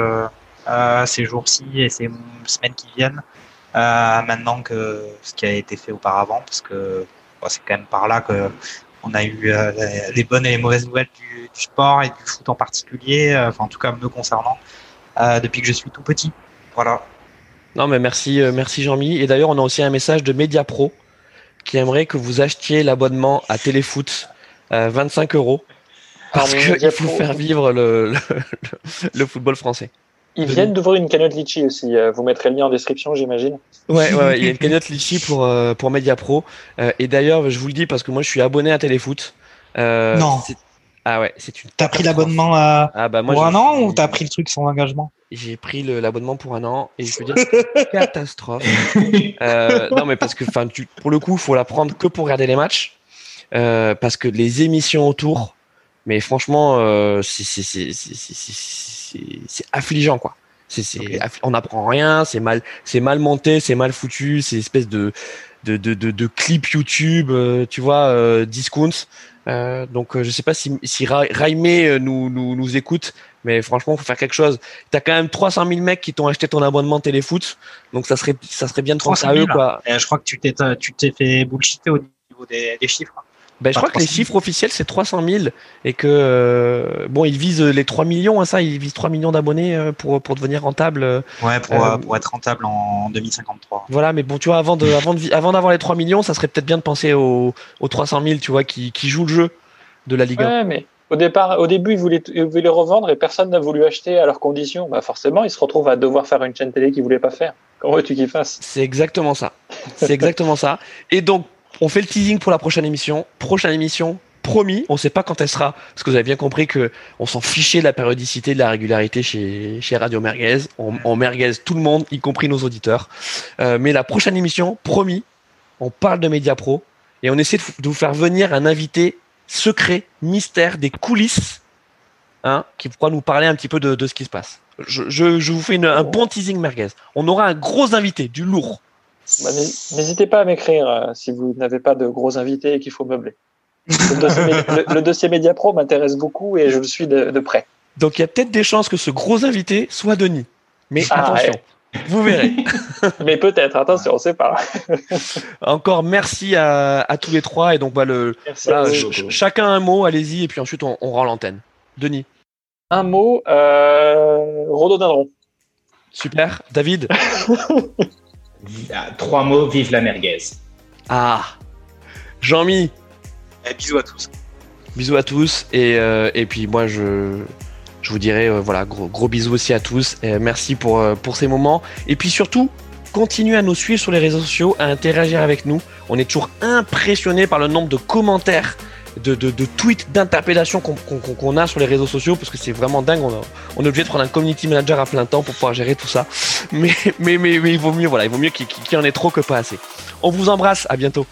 ces jours-ci et ces semaines qui viennent euh, maintenant que ce qui a été fait auparavant, parce que c'est quand même par là que on a eu euh, les bonnes et les mauvaises nouvelles du, du, sport et du foot en particulier, euh, enfin en tout cas me concernant, euh, depuis que je suis tout petit. Voilà. Non mais merci, euh, merci Jean-Mi. Et d'ailleurs on a aussi un message de Mediapro qui aimerait que vous achetiez l'abonnement à Téléfoot, 25 euros, parce qu'il faut faire vivre le, le, le football français. Ils viennent d'ouvrir une cagnotte Litchi aussi. Euh, Vous mettrez le lien en description, j'imagine. Ouais, ouais, ouais, il y a une cagnotte Litchi pour, euh, pour Mediapro. Euh, et d'ailleurs, je vous le dis parce que moi, je suis abonné à Téléfoot. Euh, Non. Ah ouais, c'est une. T'as pris l'abonnement à... Ah bah pour je un an ou t'as pris le truc sans engagement? J'ai pris l'abonnement pour un an et je veux dire, c'est une catastrophe. Euh, non, mais parce que, enfin, tu- pour le coup, faut la prendre que pour regarder les matchs, euh, parce que les émissions autour, mais franchement, euh, c'est c'est- c'est- c'est- c'est- c'est- c'est affligeant, quoi. C'est c'est Ok. aff- on n'apprend rien, c'est mal, c'est mal monté, c'est mal foutu, c'est espèce de de, de, de, de clip YouTube, euh, tu vois, euh, discounts. Euh, donc, je sais pas si, si Ra- Raimé nous, nous, nous écoute, mais franchement, faut faire quelque chose. T'as quand même 300 000 mecs qui t'ont acheté ton abonnement téléfoot, donc ça serait, ça serait bien de penser 300 à 000, eux, quoi. Je crois que tu t'es tu t'es fait bullshiter au niveau des, des chiffres. Ben, je crois que les 300 000. chiffres officiels c'est 300 000 et que euh, bon, ils visent les 3 millions, hein, ça, ils visent 3 millions d'abonnés euh, pour pour devenir rentable. euh, Ouais, pour, Euh, pour être rentable en 2053. Voilà, mais bon, tu vois, avant de, avant de, avant d'avoir les 3 millions, ça serait peut-être bien de penser aux, aux 300 000, tu vois, qui, qui jouent le jeu de la Ligue 1. Ouais, mais au départ, au début, ils voulaient, ils voulaient les revendre et personne n'a voulu acheter à leurs conditions. Bah forcément, ils se retrouvent à devoir faire une chaîne télé qu'ils voulaient pas faire. Comment veux-tu qu'ils fassent? C'est exactement ça. C'est exactement ça. Et donc, on fait le teasing pour la prochaine émission. Prochaine émission, promis. On sait pas quand elle sera, parce que vous avez bien compris que on s'en fichait de la périodicité, de la régularité chez, chez Radio Merguez. On, on merguez tout le monde, y compris nos auditeurs. Euh, mais la prochaine émission, promis, on parle de Media Pro et on essaie de, vous faire venir un invité secret, mystère, des coulisses, hein, qui pourra nous parler un petit peu de, de ce qui se passe. Je, je, je vous fais une- un bon teasing merguez. On aura un gros invité, du lourd. Bah, n'hé- N'hésitez pas à m'écrire euh, si vous n'avez pas de gros invités et qu'il faut meubler. Le dossier, Mé- le- le dossier Media Pro m'intéresse beaucoup et je le suis de, de près. Donc il y a peut-être des chances que ce gros invité soit Denis. Mais Ah, attention, vous verrez. Mais peut-être, attention, on sait pas. Encore merci à, à tous les trois. Et donc bah, le, Merci voilà, à vous. ch- ch- chacun un mot, allez-y, et puis ensuite on, on rend l'antenne. Denis, Un mot, euh, rhododendron. super. David, Trois mots, vive la merguez. ah. Jean-Mi, Eh, bisous à tous. bisous à tous. Et, euh, et puis moi je, je vous dirai euh, voilà, gros, gros bisous aussi à tous. Et merci pour, euh, pour ces moments. Et puis surtout, continuez à nous suivre sur les réseaux sociaux, à interagir avec nous. On est toujours impressionné par le nombre de commentaires, de, tweets, d'interpellations qu'on qu'on a sur les réseaux sociaux parce que c'est vraiment dingue. On, a- on est obligé de prendre un community manager à plein temps pour pouvoir gérer tout ça. Mais, mais, mais, il vaut mieux, mieux qu'il y en ait trop que pas assez. On vous embrasse, à bientôt.